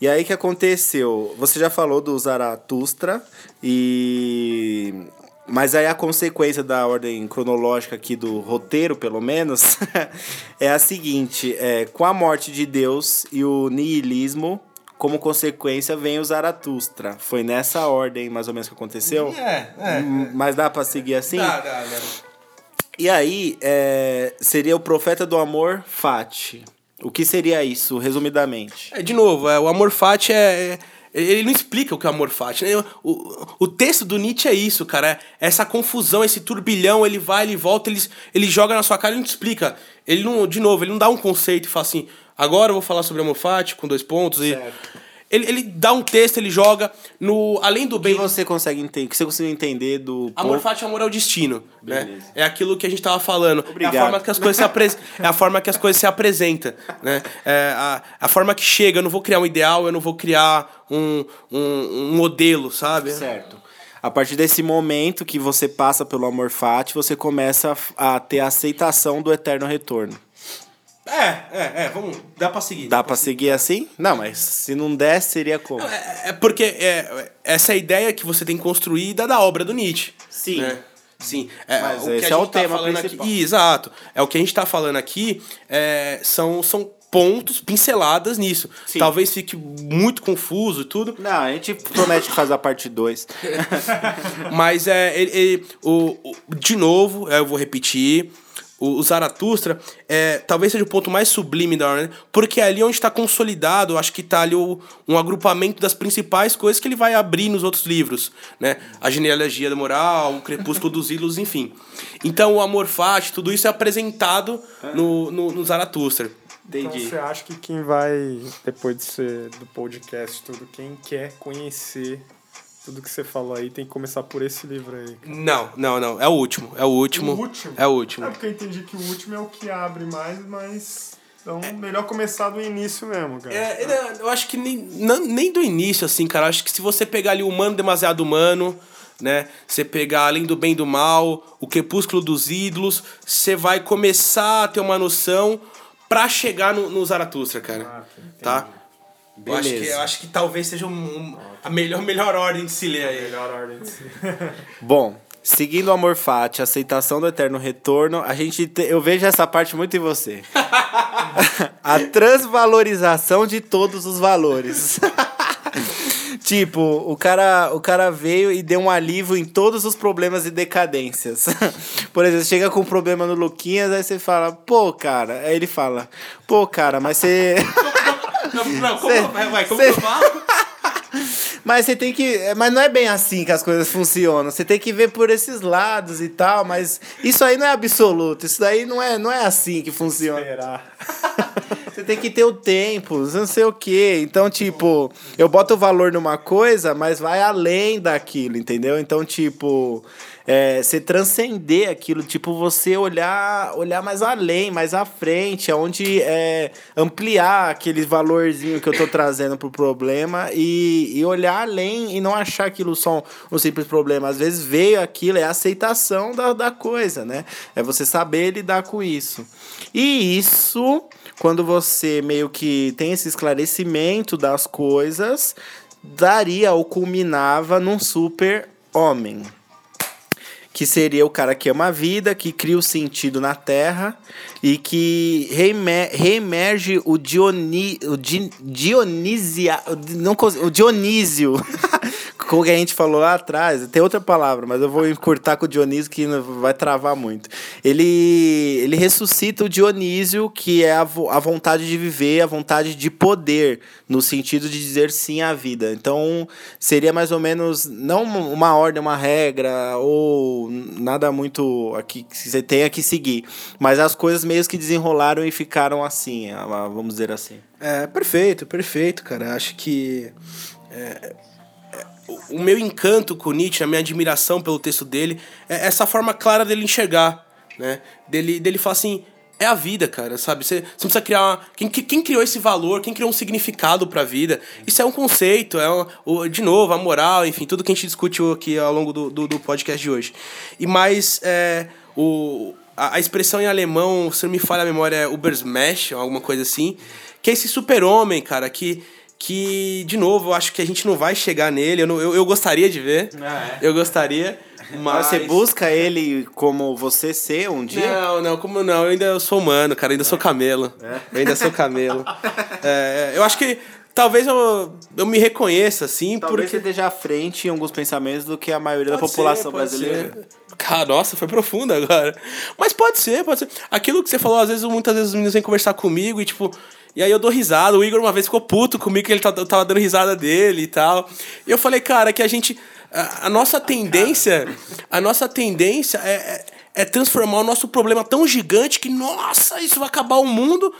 E aí que aconteceu? Você já falou do Zaratustra e mas aí a consequência da ordem cronológica aqui do roteiro, pelo menos, é a seguinte: é, com a morte de Deus e o niilismo, como consequência vem o Zaratustra. Foi nessa ordem, mais ou menos, que aconteceu?
É, é.
Hum, Mas dá pra seguir assim?
Dá, dá, dá.
E aí, é, seria o profeta do amor, Fati. O que seria isso, resumidamente?
É, de novo, é, o amor fati é, é- Ele não explica o que é amor fati. né? O, o texto do Nietzsche é isso, cara. É essa confusão, esse turbilhão, ele vai, ele volta, ele, ele joga na sua cara e não te explica. Ele não, de novo, ele não dá um conceito e fala assim, agora eu vou falar sobre amor fati com dois pontos. E ele, ele dá um texto, ele joga no. Além do
O que
bem.
você consegue entender? Que você conseguiu entender do
Amor fati, amor é o destino, né? É aquilo que a gente tava falando.
Obrigado.
É a forma que as coisas se apres... é a forma que as coisas se apresentam, né? É a, a forma que chega. Eu não vou criar um ideal, eu não vou criar um, um, um modelo, sabe?
Certo. A partir desse momento que você passa pelo amor fati, você começa a, a ter a aceitação do eterno retorno.
É, é, é. Vamos. Dá pra seguir.
Dá pra seguir assim? Não, mas se não der, seria como?
É, é porque é, essa é a ideia que você tem construída da obra do Nietzsche.
Sim.
né? Sim. É,
Mas
que
esse é o
tá
tema principal.
Aqui, exato. É o que a gente tá falando aqui é, são, são pontos, pinceladas nisso.
Sim.
Talvez fique muito confuso e tudo.
Não, a gente promete fazer a parte 2.
Mas é. Ele, ele- o, o- de novo, é, eu vou repetir. O, o Zaratustra, é, talvez seja o ponto mais sublime da ordem, porque é ali onde está consolidado, acho que está ali o, um agrupamento das principais coisas que ele vai abrir nos outros livros, né? A genealogia da moral, o crepúsculo dos ídolos, enfim. Então o amor fati, tudo isso é apresentado no, no, no Zaratustra.
Então você acha que quem vai, depois de ser, do podcast tudo, quem quer conhecer tudo que você falou aí, tem que começar por esse livro aí.
Não, não, não. É o último. É o último.
O último?
É o último.
É porque eu entendi que o último é o que abre mais, mas. Então, melhor começar do início mesmo, cara.
É, eu- eu acho que nem, não- nem do início, assim, cara. Eu Acho que se você pegar ali o humano demasiado humano, né? Você pegar além do bem e do mal, o crepúsculo dos ídolos, você vai começar a ter uma noção pra chegar no, no Zaratustra, cara. tá? Eu acho, que, eu acho que talvez seja um- um- a melhor, melhor ordem de se ler aí.
Melhor ordem de si.
Bom, seguindo o amor fati, aceitação do eterno retorno, a gente te- eu vejo essa parte muito em você. a transvalorização de todos os valores. Tipo, o cara, o cara veio e deu um alívio em todos os problemas e decadências. Por exemplo, você chega com um problema no Luquinhas, aí você fala, pô, cara. Aí ele fala, pô, cara, mas você.
Não, como,
Cê-
vai, como
cê-
eu falo?
Mas você tem que. Mas não é bem assim que as coisas funcionam. Você tem que ver por esses lados e tal, mas isso aí não é absoluto. Isso daí não é, não é assim que funciona. Você tem que ter o tempo, não sei o quê. Então, tipo, eu boto o valor numa coisa, mas vai além daquilo, entendeu? Então, tipo, é, você transcender aquilo, tipo, você olhar, olhar mais além, mais à frente, aonde é, ampliar aquele valorzinho que eu tô trazendo pro problema e, e olhar além e não achar aquilo só um, um simples problema. Às vezes veio aquilo, é a aceitação da, da coisa, né? É você saber lidar com isso. E isso, quando você meio que tem esse esclarecimento das coisas, daria ou culminava num super homem. Que seria o cara que ama a vida, que cria o sentido na terra e que reemer- reemerge o, Dioni, o Di- Dionisia, não, o Dionísio, como a gente falou lá atrás, tem outra palavra, mas eu vou encurtar com o Dionísio que vai travar muito. Ele, ele ressuscita o Dionísio, que é a, a vontade de viver, a vontade de poder, no sentido de dizer sim à vida. Então, seria mais ou menos, não uma ordem, uma regra, ou nada muito aqui que você tenha que seguir, mas as coisas meio que desenrolaram e ficaram assim, vamos dizer assim.
É, perfeito, perfeito, cara. Acho que é, o- meu encanto com Nietzsche, a minha admiração pelo texto dele, é essa forma clara dele enxergar, né? Dele, dele falar assim, é a vida, cara, sabe? Você, você precisa criar... Uma... Quem, que- quem criou esse valor? Quem criou um significado pra vida? Isso é um conceito, é o- de novo, a moral, enfim, tudo que a gente discutiu aqui ao longo do, do, do podcast de hoje. E mais, é, o, a, a expressão em alemão, se não me falha a memória, é Ubersmash, alguma coisa assim, que é esse super-homem, cara, que, que, de novo, eu acho que a gente não vai chegar nele, eu, não- eu, eu gostaria de ver, eu gostaria, mas...
Você busca ele como você ser um dia?
Não, não, como não? Eu ainda sou humano, cara, eu ainda sou camelo. Eu ainda sou camelo. É, eu acho que talvez eu, eu me reconheça, assim,
Talvez você
porque.
esteja à frente em alguns pensamentos do que a maioria da
Pode
população
ser,
brasileira.
ser. Cara, nossa, foi profundo agora. Mas pode ser, pode ser. Aquilo que você falou, às vezes, muitas vezes os meninos vêm conversar comigo e, tipo. E aí eu dou risada. O Igor uma vez ficou puto comigo que ele tá- eu tava dando risada dele e tal. E eu falei, cara, que a gente. A, a nossa tendência. A nossa tendência é, é, é transformar o nosso problema tão gigante que, nossa, isso vai acabar o mundo.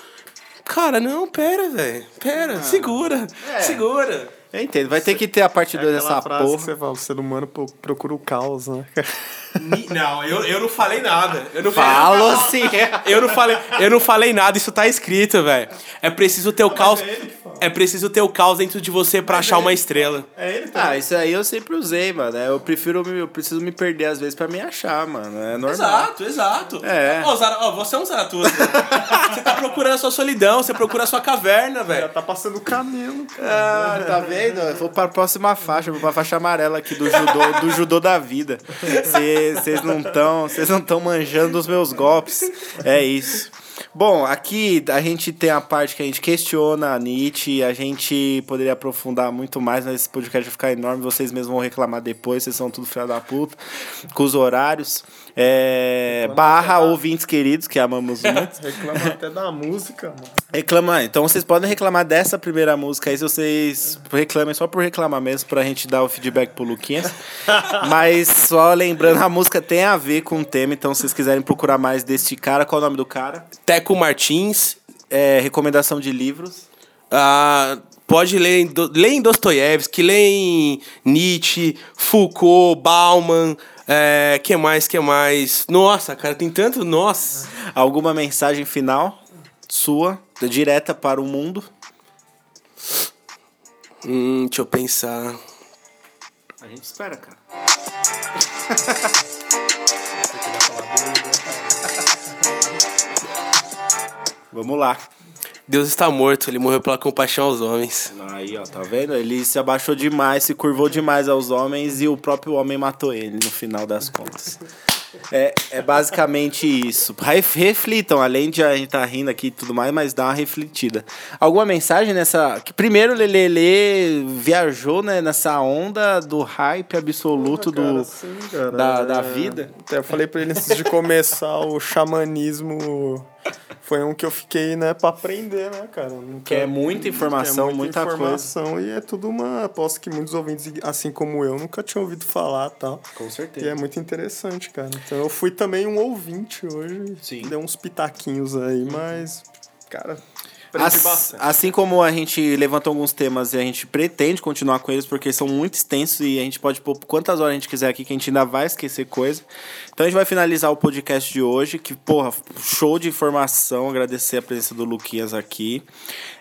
Cara, não, pera, velho. Pera, segura. Segura.
Eu entendo, vai ter que ter a parte 2
Aquela
dessa
frase que
porra.
você fala, o ser humano pro- procura o caos, né?
Não, eu, eu não falei nada. Eu não
Falo sim.
Eu não falei, eu não falei nada, isso tá escrito, velho. É preciso ter o caos. É preciso ter o caos dentro de você pra achar uma estrela.
É ele.
Ah, isso aí eu sempre usei, mano. Eu prefiro, me- eu preciso me perder às vezes pra me achar, mano. É normal.
Exato, exato.
É.
Ó, Zara- ó, você é um Zaratustra. você tá procurando a sua solidão, você procura a sua caverna,
Já
velho.
tá passando o camelo, cara.
Ah, tá vendo? Eu vou pra próxima faixa, vou pra faixa amarela aqui do judô, do judô da vida. Vocês não estão, vocês não estão manjando os meus golpes. É isso. Bom, aqui a gente tem a parte que a gente questiona a Nietzsche, a gente poderia aprofundar muito mais, mas esse podcast vai ficar enorme, vocês mesmos vão reclamar depois, vocês são tudo filha da puta, com os horários. É, barra ouvintes queridos, que amamos muito.
Reclama até da música, mano.
Reclama, então vocês podem reclamar dessa primeira música aí, se vocês reclamem só por reclamar mesmo, pra gente dar o feedback pro Luquinhas. Mas só lembrando, a música tem a ver com o tema, então se vocês quiserem procurar mais deste cara, qual é o nome do cara?
Teco Martins.
É, recomendação de livros.
ah, pode ler em, Do- lê em Dostoiévski, lê em Nietzsche, Foucault, Bauman. É, que mais, que mais? Nossa, cara, tem tanto. Nossa.
Alguma mensagem final sua, direta para o mundo?
Hum, deixa eu pensar.
A gente espera, cara. Vamos lá.
Deus está morto, ele morreu pela compaixão aos homens.
Aí, ó, tá vendo? Ele se abaixou demais, se curvou demais aos homens e o próprio homem matou ele no final das contas. É, é basicamente isso. Ref- Reflitam, além de a gente tá rindo aqui e tudo mais, mas dá uma refletida. Alguma mensagem nessa. Que primeiro o Lelele viajou né, nessa onda do hype absoluto
Cara,
do,
assim, cara,
da, da
é,
vida.
Até eu falei pra ele antes de começar o xamanismo. Foi um que eu fiquei, né, pra aprender, né, cara? Nunca-
Que é muita informação,
que é
muita
informação e é tudo uma. Aposto que muitos ouvintes, assim como eu, nunca tinham ouvido falar tal.
Com
E
certeza.
é muito interessante, cara. Então eu fui também um ouvinte hoje.
Sim.
Deu uns pitaquinhos aí, mas. Cara,
As-
bastante.
assim como a gente levantou alguns temas e a gente pretende continuar com eles porque são muito extensos e a gente pode pôr quantas horas a gente quiser aqui que a gente ainda vai esquecer coisa. Então a gente vai finalizar o podcast de hoje, que, porra, show de informação. Agradecer a presença do Luquinhas aqui.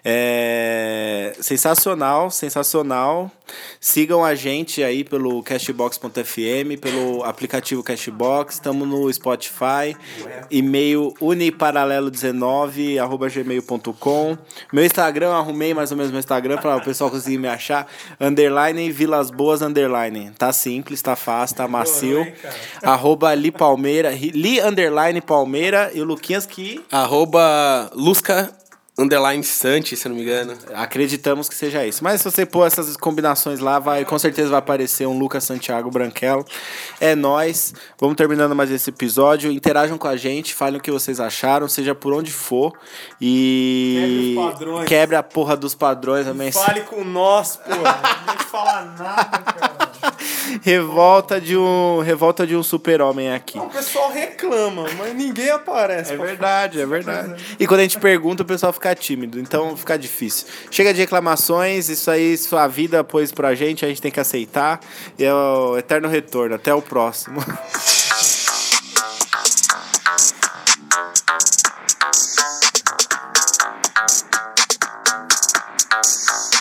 É... Sensacional, sensacional. Sigam a gente aí pelo cashbox.fm, pelo aplicativo Cashbox, estamos no Spotify, e-mail uniparalelo19, arroba gmail.com. Meu Instagram, arrumei mais ou menos meu Instagram para o pessoal conseguir me achar. Underline Vilas Boas Underline. Tá simples, tá fácil, tá macio. Arroba Li Palmeira, Li Underline Palmeira e o Luquinhas que
Arroba Lusca Underline Sante, se não me engano.
Acreditamos que seja isso. Mas se você pôr essas combinações lá, vai, com certeza vai aparecer um Lucas Santiago Branquelo. É nós. Vamos terminando mais esse episódio. Interajam com a gente, falem o que vocês acharam, seja por onde for. E.
Quebre os padrões.
Quebre a porra dos padrões também.
Fale com nós, pô. Não tem que falar nada, cara.
Revolta de um. Revolta de um super-homem aqui.
O pessoal reclama, mas ninguém aparece.
É verdade, é verdade. E quando a gente pergunta, o pessoal fica tímido, então fica difícil. Chega de reclamações, isso aí, sua vida pôs pra gente, a gente tem que aceitar. E é o eterno retorno. Até o próximo.